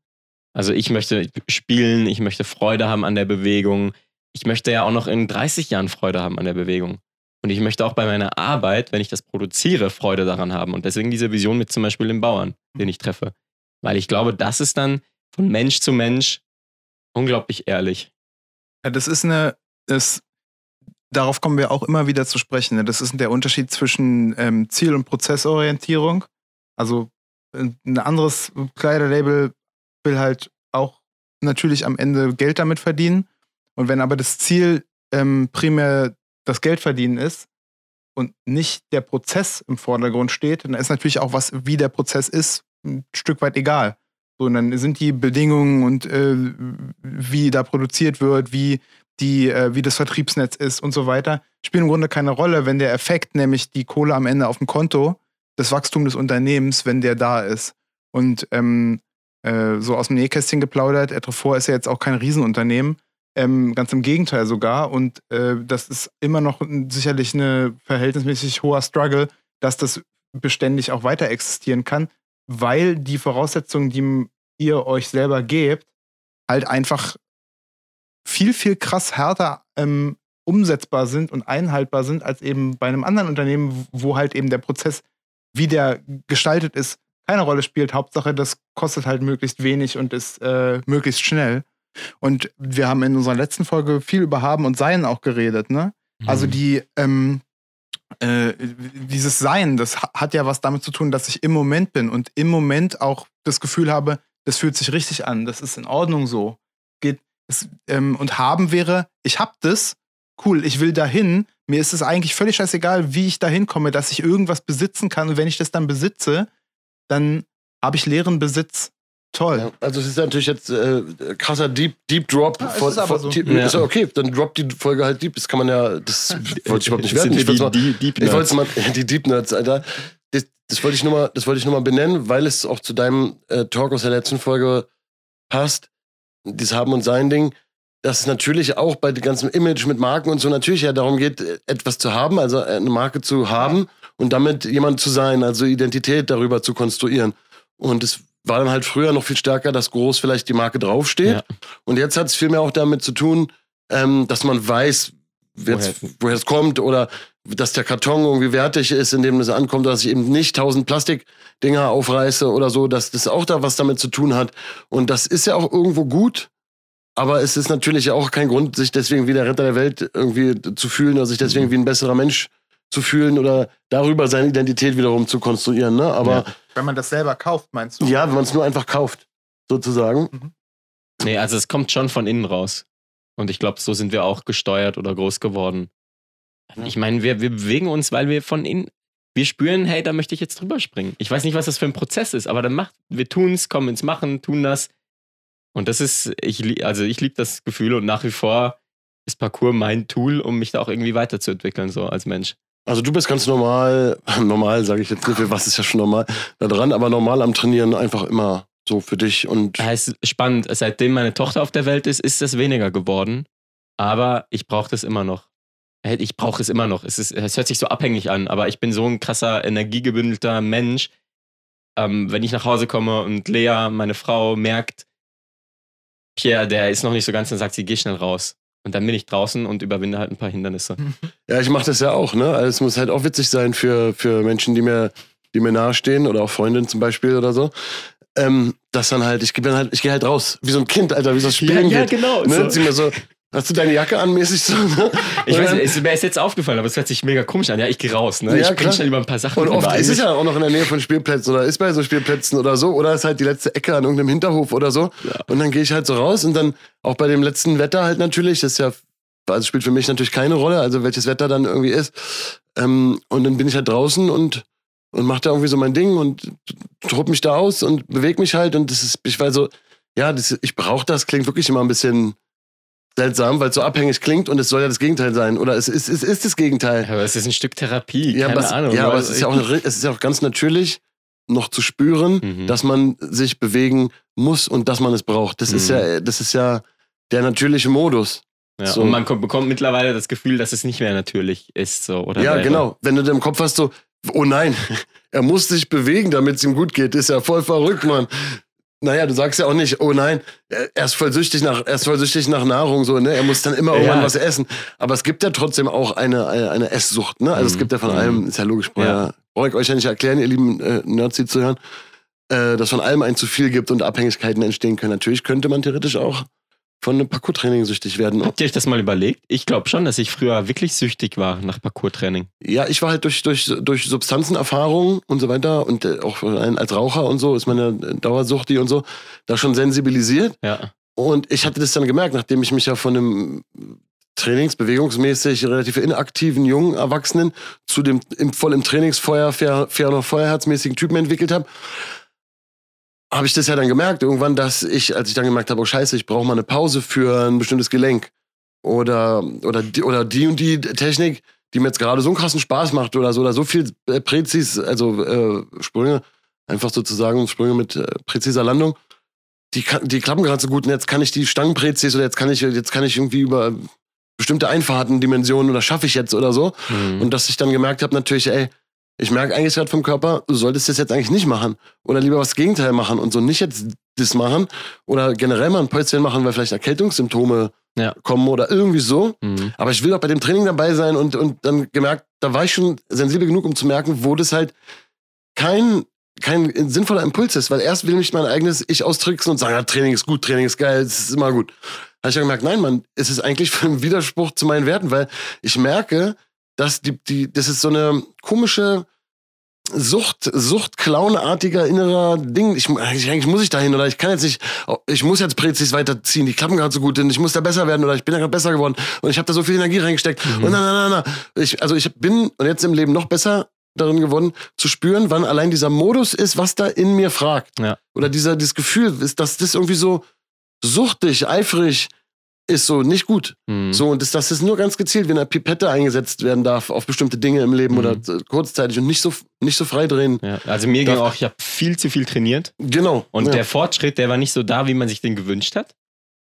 Also ich möchte spielen, ich möchte Freude haben an der Bewegung. Ich möchte ja auch noch in 30 Jahren Freude haben an der Bewegung. Und ich möchte auch bei meiner Arbeit, wenn ich das produziere, Freude daran haben. Und deswegen diese Vision mit zum Beispiel dem Bauern, den ich treffe. Weil ich glaube, das ist dann von Mensch zu Mensch unglaublich ehrlich. Ja, das ist eine, das, darauf kommen wir auch immer wieder zu sprechen. Ne? Das ist der Unterschied zwischen ähm, Ziel- und Prozessorientierung. Also äh, ein anderes Kleiderlabel will halt auch natürlich am Ende Geld damit verdienen. Und wenn aber das Ziel ähm, primär das Geld verdienen ist und nicht der Prozess im Vordergrund steht, dann ist natürlich auch was, wie der Prozess ist, ein Stück weit egal. So, und dann sind die Bedingungen und äh, wie da produziert wird, wie die, äh, wie das Vertriebsnetz ist und so weiter, spielen im Grunde keine Rolle, wenn der Effekt, nämlich die Kohle am Ende auf dem Konto, das Wachstum des Unternehmens, wenn der da ist. Und ähm, äh, so aus dem Nähkästchen geplaudert, Etrefort ist ja jetzt auch kein Riesenunternehmen, ähm, ganz im Gegenteil sogar. Und äh, das ist immer noch sicherlich eine verhältnismäßig hoher Struggle, dass das beständig auch weiter existieren kann, weil die Voraussetzungen, die ihr euch selber gebt, halt einfach viel, viel krass härter ähm, umsetzbar sind und einhaltbar sind als eben bei einem anderen Unternehmen, wo halt eben der Prozess, wie der gestaltet ist, keine Rolle spielt. Hauptsache, das kostet halt möglichst wenig und ist äh, möglichst schnell. Und wir haben in unserer letzten Folge viel über Haben und Sein auch geredet, ne? Mhm. Also die, ähm, äh, dieses Sein, das hat ja was damit zu tun, dass ich im Moment bin und im Moment auch das Gefühl habe, das fühlt sich richtig an, das ist in Ordnung so. Geht, es, ähm, und haben wäre, ich hab das, cool, ich will dahin, mir ist es eigentlich völlig scheißegal, wie ich dahin komme, dass ich irgendwas besitzen kann und wenn ich das dann besitze, dann habe ich leeren Besitz. Toll. Ja, also es ist natürlich jetzt äh, krasser Deep, Deep Drop. Ja, von, ist aber so. Deep, ja. okay, dann droppt die Folge halt Deep. Das kann man ja, das wollte ich überhaupt nicht werden. Ich wollte die, die, Deep Nerds. mal, die Deep Nerds, Alter. Das, das wollte ich nur mal, das wollte ich nur mal benennen, weil es auch zu deinem äh, Talk aus der letzten Folge passt. Dieses Haben und Sein Ding dass es natürlich auch bei dem ganzen Image mit Marken und so natürlich ja darum geht, etwas zu haben, also eine Marke zu haben und damit jemand zu sein, also Identität darüber zu konstruieren. Und es war dann halt früher noch viel stärker, dass groß vielleicht die Marke draufsteht. Ja. Und jetzt hat es vielmehr auch damit zu tun, ähm, dass man weiß, woher es kommt oder dass der Karton irgendwie wertig ist, indem es ankommt, dass ich eben nicht tausend Plastikdinger aufreiße oder so, dass das auch da was damit zu tun hat. Und das ist ja auch irgendwo gut, aber es ist natürlich auch kein Grund, sich deswegen wie der Retter der Welt irgendwie zu fühlen oder sich deswegen mhm. wie ein besserer Mensch zu fühlen oder darüber seine Identität wiederum zu konstruieren. Ne? Aber ja. wenn man das selber kauft, meinst du? Ja, wenn man es nur einfach kauft, sozusagen. Mhm. Nee, also es kommt schon von innen raus. Und ich glaube, so sind wir auch gesteuert oder groß geworden. Ich meine, wir, wir bewegen uns, weil wir von innen, wir spüren, hey, da möchte ich jetzt drüber springen. Ich weiß nicht, was das für ein Prozess ist, aber dann macht, wir tun es, kommen ins Machen, tun das. Und das ist, ich, also ich liebe das Gefühl und nach wie vor ist Parcours mein Tool, um mich da auch irgendwie weiterzuentwickeln, so als Mensch. Also du bist ganz normal, normal sage ich jetzt nicht, was ist ja schon normal da dran, aber normal am Trainieren einfach immer so für dich und. Heißt spannend, seitdem meine Tochter auf der Welt ist, ist das weniger geworden, aber ich brauche das immer noch. Ich brauche es immer noch. Es, ist, es hört sich so abhängig an, aber ich bin so ein krasser, energiegebündelter Mensch. Ähm, wenn ich nach Hause komme und Lea, meine Frau, merkt, Pierre, der ist noch nicht so ganz, dann sagt sie, geh schnell raus. Und dann bin ich draußen und überwinde halt ein paar Hindernisse. Ja, ich mache das ja auch, ne? Also es muss halt auch witzig sein für, für Menschen, die mir, die mir nahestehen oder auch Freundinnen zum Beispiel oder so. Ähm, dass dann halt, ich gehe halt, ich gehe halt raus, wie so ein Kind, Alter, wie so ein Spielen ja, ja, genau. Ne? So. Zieh mir so, Hast du deine Jacke an, mäßig so? Ne? Ich weiß nicht, mir ist jetzt aufgefallen, aber es hört sich mega komisch an. Ja, ich gehe raus, ne? Ja, ich bringe schnell über ein paar Sachen. Und oft ist es ja auch noch in der Nähe von Spielplätzen oder ist bei so Spielplätzen oder so. Oder ist halt die letzte Ecke an irgendeinem Hinterhof oder so. Ja. Und dann gehe ich halt so raus und dann auch bei dem letzten Wetter halt natürlich, das ist ja, also spielt für mich natürlich keine Rolle, also welches Wetter dann irgendwie ist. Ähm, und dann bin ich halt draußen und, und mache da irgendwie so mein Ding und tob mich da aus und bewege mich halt. Und das ist, ich war so, ja, das, ich brauche das, klingt wirklich immer ein bisschen seltsam, weil es so abhängig klingt und es soll ja das Gegenteil sein. Oder es ist, es ist das Gegenteil. Aber es ist ein Stück Therapie, ja, keine aber, Ahnung. Ja, aber es ist ja, auch, es ist ja auch ganz natürlich noch zu spüren, mhm. dass man sich bewegen muss und dass man es braucht. Das mhm. ist ja, das ist ja der natürliche Modus. Ja, so. Und man kommt, bekommt mittlerweile das Gefühl, dass es nicht mehr natürlich ist. So, oder ja, wäre. genau. Wenn du im Kopf hast, so, oh nein, er muss sich bewegen, damit es ihm gut geht, ist ja voll verrückt, Mann. Naja, du sagst ja auch nicht, oh nein, er ist voll süchtig nach, er ist voll süchtig nach Nahrung, so, ne? Er muss dann immer irgendwann ja. was essen. Aber es gibt ja trotzdem auch eine, eine, eine Esssucht, ne? Also mhm. es gibt ja von mhm. allem, ist ja logisch, ja. brauche ich euch ja nicht erklären, ihr lieben äh, Nerds, die zuhören, äh, dass von allem ein zu viel gibt und Abhängigkeiten entstehen können. Natürlich könnte man theoretisch auch von einem Parkour-Training süchtig werden. Habt ihr euch das mal überlegt? Ich glaube schon, dass ich früher wirklich süchtig war nach Parkour-Training. Ja, ich war halt durch, durch, durch Substanzenerfahrungen und so weiter und äh, auch als Raucher und so ist meine Dauersuchti und so da schon sensibilisiert. Ja. Und ich hatte das dann gemerkt, nachdem ich mich ja von einem trainingsbewegungsmäßig relativ inaktiven jungen Erwachsenen zu dem im, voll im Trainingsfeuer, fair, fair Feuerherzmäßigen Typen entwickelt habe, habe ich das ja dann gemerkt irgendwann, dass ich, als ich dann gemerkt habe, oh scheiße, ich brauche mal eine Pause für ein bestimmtes Gelenk oder, oder, die, oder die und die Technik, die mir jetzt gerade so einen krassen Spaß macht oder so, oder so viel äh, Präzis, also äh, Sprünge, einfach sozusagen Sprünge mit äh, präziser Landung, die, die klappen gerade so gut und jetzt kann ich die Stangenpräzis oder jetzt kann ich, jetzt kann ich irgendwie über bestimmte Einfahrten-Dimensionen oder schaffe ich jetzt oder so. Mhm. Und dass ich dann gemerkt habe, natürlich, ey, ich merke eigentlich gerade vom Körper, du solltest das jetzt eigentlich nicht machen. Oder lieber was Gegenteil machen und so nicht jetzt das machen. Oder generell mal ein Päuschen machen, weil vielleicht Erkältungssymptome ja. kommen oder irgendwie so. Mhm. Aber ich will auch bei dem Training dabei sein und, und dann gemerkt, da war ich schon sensibel genug, um zu merken, wo das halt kein, kein sinnvoller Impuls ist. Weil erst will mich mein eigenes Ich austricksen und sagen, ja, Training ist gut, Training ist geil, es ist immer gut habe ich ja gemerkt, nein, Mann, es ist eigentlich ein Widerspruch zu meinen Werten, weil ich merke, dass die, die, das ist so eine komische Sucht, Sucht, clownartiger innerer Ding. Ich, eigentlich muss ich dahin oder ich kann jetzt nicht, ich muss jetzt Präzis weiterziehen, die klappen gerade so gut, denn ich muss da besser werden oder ich bin da gerade besser geworden und ich habe da so viel Energie reingesteckt. Mhm. Und na, na, na, na. Ich, also ich bin und jetzt im Leben noch besser darin geworden, zu spüren, wann allein dieser Modus ist, was da in mir fragt. Ja. Oder dieser, dieses Gefühl ist, dass das irgendwie so, suchtig, eifrig ist so nicht gut. Mhm. So, und das, das ist nur ganz gezielt, wenn eine Pipette eingesetzt werden darf auf bestimmte Dinge im Leben mhm. oder kurzzeitig und nicht so, nicht so frei drehen. Ja, also mir ging auch, ich habe viel zu viel trainiert. Genau. Und ja. der Fortschritt, der war nicht so da, wie man sich den gewünscht hat.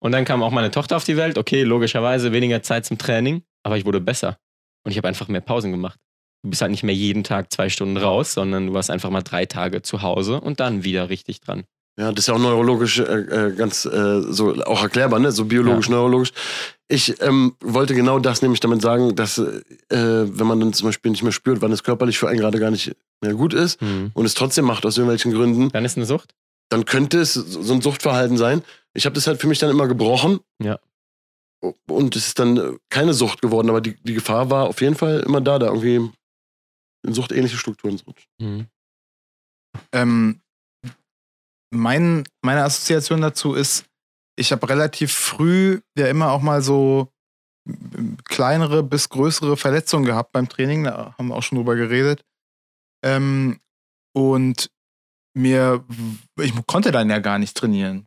Und dann kam auch meine Tochter auf die Welt. Okay, logischerweise weniger Zeit zum Training, aber ich wurde besser. Und ich habe einfach mehr Pausen gemacht. Du bist halt nicht mehr jeden Tag zwei Stunden raus, sondern du warst einfach mal drei Tage zu Hause und dann wieder richtig dran. Ja, das ist ja auch neurologisch äh, äh, ganz äh, so auch erklärbar, ne? So biologisch, ja. neurologisch. Ich ähm, wollte genau das nämlich damit sagen, dass äh, wenn man dann zum Beispiel nicht mehr spürt, wann es körperlich für einen gerade gar nicht mehr gut ist mhm. und es trotzdem macht aus irgendwelchen Gründen. Dann ist eine Sucht? Dann könnte es so ein Suchtverhalten sein. Ich habe das halt für mich dann immer gebrochen. Ja. Und es ist dann keine Sucht geworden, aber die, die Gefahr war auf jeden Fall immer da, da irgendwie in suchtähnliche Strukturen zu rutschen. Mhm. Ähm, mein, meine Assoziation dazu ist, ich habe relativ früh ja immer auch mal so kleinere bis größere Verletzungen gehabt beim Training, da haben wir auch schon drüber geredet. Ähm, und mir, ich konnte dann ja gar nicht trainieren.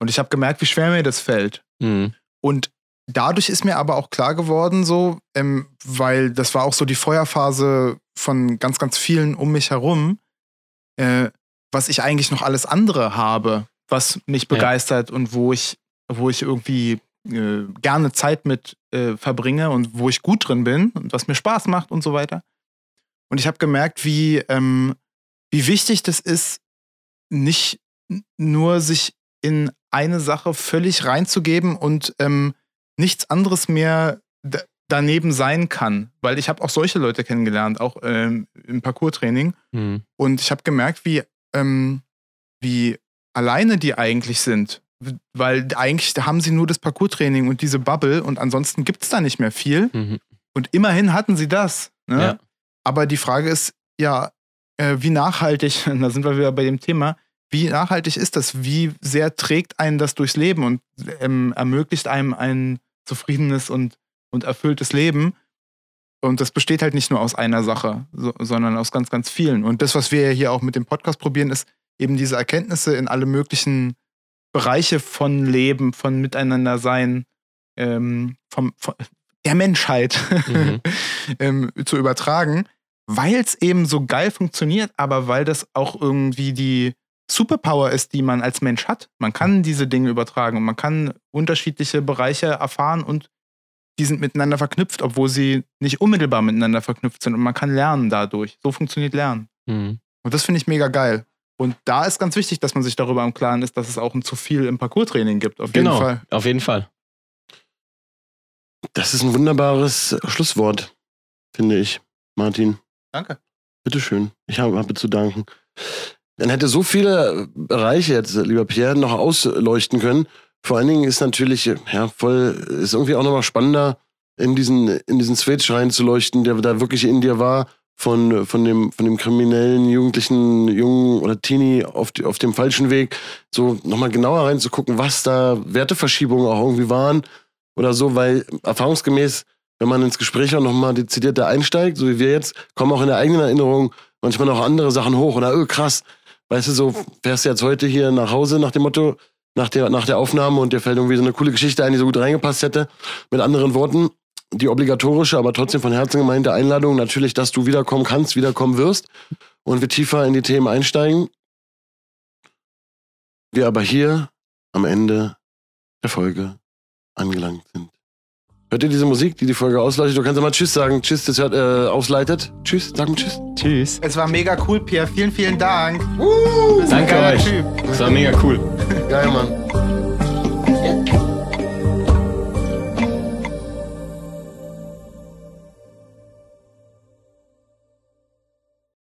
Und ich habe gemerkt, wie schwer mir das fällt. Mhm. Und dadurch ist mir aber auch klar geworden, so, ähm, weil das war auch so die Feuerphase von ganz, ganz vielen um mich herum, äh, was ich eigentlich noch alles andere habe, was mich begeistert ja. und wo ich, wo ich irgendwie äh, gerne Zeit mit äh, verbringe und wo ich gut drin bin und was mir Spaß macht und so weiter. Und ich habe gemerkt, wie, ähm, wie wichtig das ist, nicht nur sich in eine Sache völlig reinzugeben und ähm, nichts anderes mehr daneben sein kann. Weil ich habe auch solche Leute kennengelernt, auch ähm, im Parcours-Training. Mhm. Und ich habe gemerkt, wie ähm, wie alleine die eigentlich sind. Weil eigentlich haben sie nur das Parcours-Training und diese Bubble und ansonsten gibt es da nicht mehr viel. Mhm. Und immerhin hatten sie das. Ne? Ja. Aber die Frage ist, ja, äh, wie nachhaltig, da sind wir wieder bei dem Thema, wie nachhaltig ist das? Wie sehr trägt einen das durchs Leben und ähm, ermöglicht einem ein zufriedenes und, und erfülltes Leben? Und das besteht halt nicht nur aus einer Sache, so, sondern aus ganz, ganz vielen. Und das, was wir hier auch mit dem Podcast probieren, ist eben diese Erkenntnisse in alle möglichen Bereiche von Leben, von Miteinander sein, ähm, vom, von der Menschheit mhm. ähm, zu übertragen, weil es eben so geil funktioniert, aber weil das auch irgendwie die Superpower ist, die man als Mensch hat. Man kann diese Dinge übertragen und man kann unterschiedliche Bereiche erfahren und die sind miteinander verknüpft, obwohl sie nicht unmittelbar miteinander verknüpft sind. Und man kann lernen dadurch. So funktioniert Lernen. Mhm. Und das finde ich mega geil. Und da ist ganz wichtig, dass man sich darüber im Klaren ist, dass es auch ein zu viel im Parcours-Training gibt. Auf genau, jeden Fall. Auf jeden Fall. Das ist ein wunderbares Schlusswort, finde ich, Martin. Danke. Bitteschön. Ich habe, habe zu danken. Dann hätte so viele Bereiche jetzt, lieber Pierre, noch ausleuchten können vor allen Dingen ist natürlich, ja, voll, ist irgendwie auch nochmal spannender, in diesen, in diesen Switch reinzuleuchten, der da wirklich in dir war, von, von, dem, von dem kriminellen jugendlichen Jungen oder Teenie auf, die, auf dem falschen Weg, so nochmal genauer reinzugucken, was da Werteverschiebungen auch irgendwie waren oder so, weil erfahrungsgemäß, wenn man ins Gespräch auch nochmal dezidierter einsteigt, so wie wir jetzt, kommen auch in der eigenen Erinnerung manchmal noch andere Sachen hoch oder, öh, krass, weißt du, so fährst du jetzt heute hier nach Hause nach dem Motto, nach der, nach der Aufnahme und dir fällt irgendwie so eine coole Geschichte ein, die so gut reingepasst hätte. Mit anderen Worten, die obligatorische, aber trotzdem von Herzen gemeinte Einladung natürlich, dass du wiederkommen kannst, wiederkommen wirst und wir tiefer in die Themen einsteigen. Wir aber hier am Ende der Folge angelangt sind. Hört ihr diese Musik, die die Folge ausleitet? Du kannst ja mal Tschüss sagen. Tschüss, das hört, äh, ausleitet. Tschüss, sag mal Tschüss. Tschüss. Es war mega cool, Pierre. Vielen, vielen Dank. Danke Geiler euch. Typ. Das war mega cool. Geil, Mann.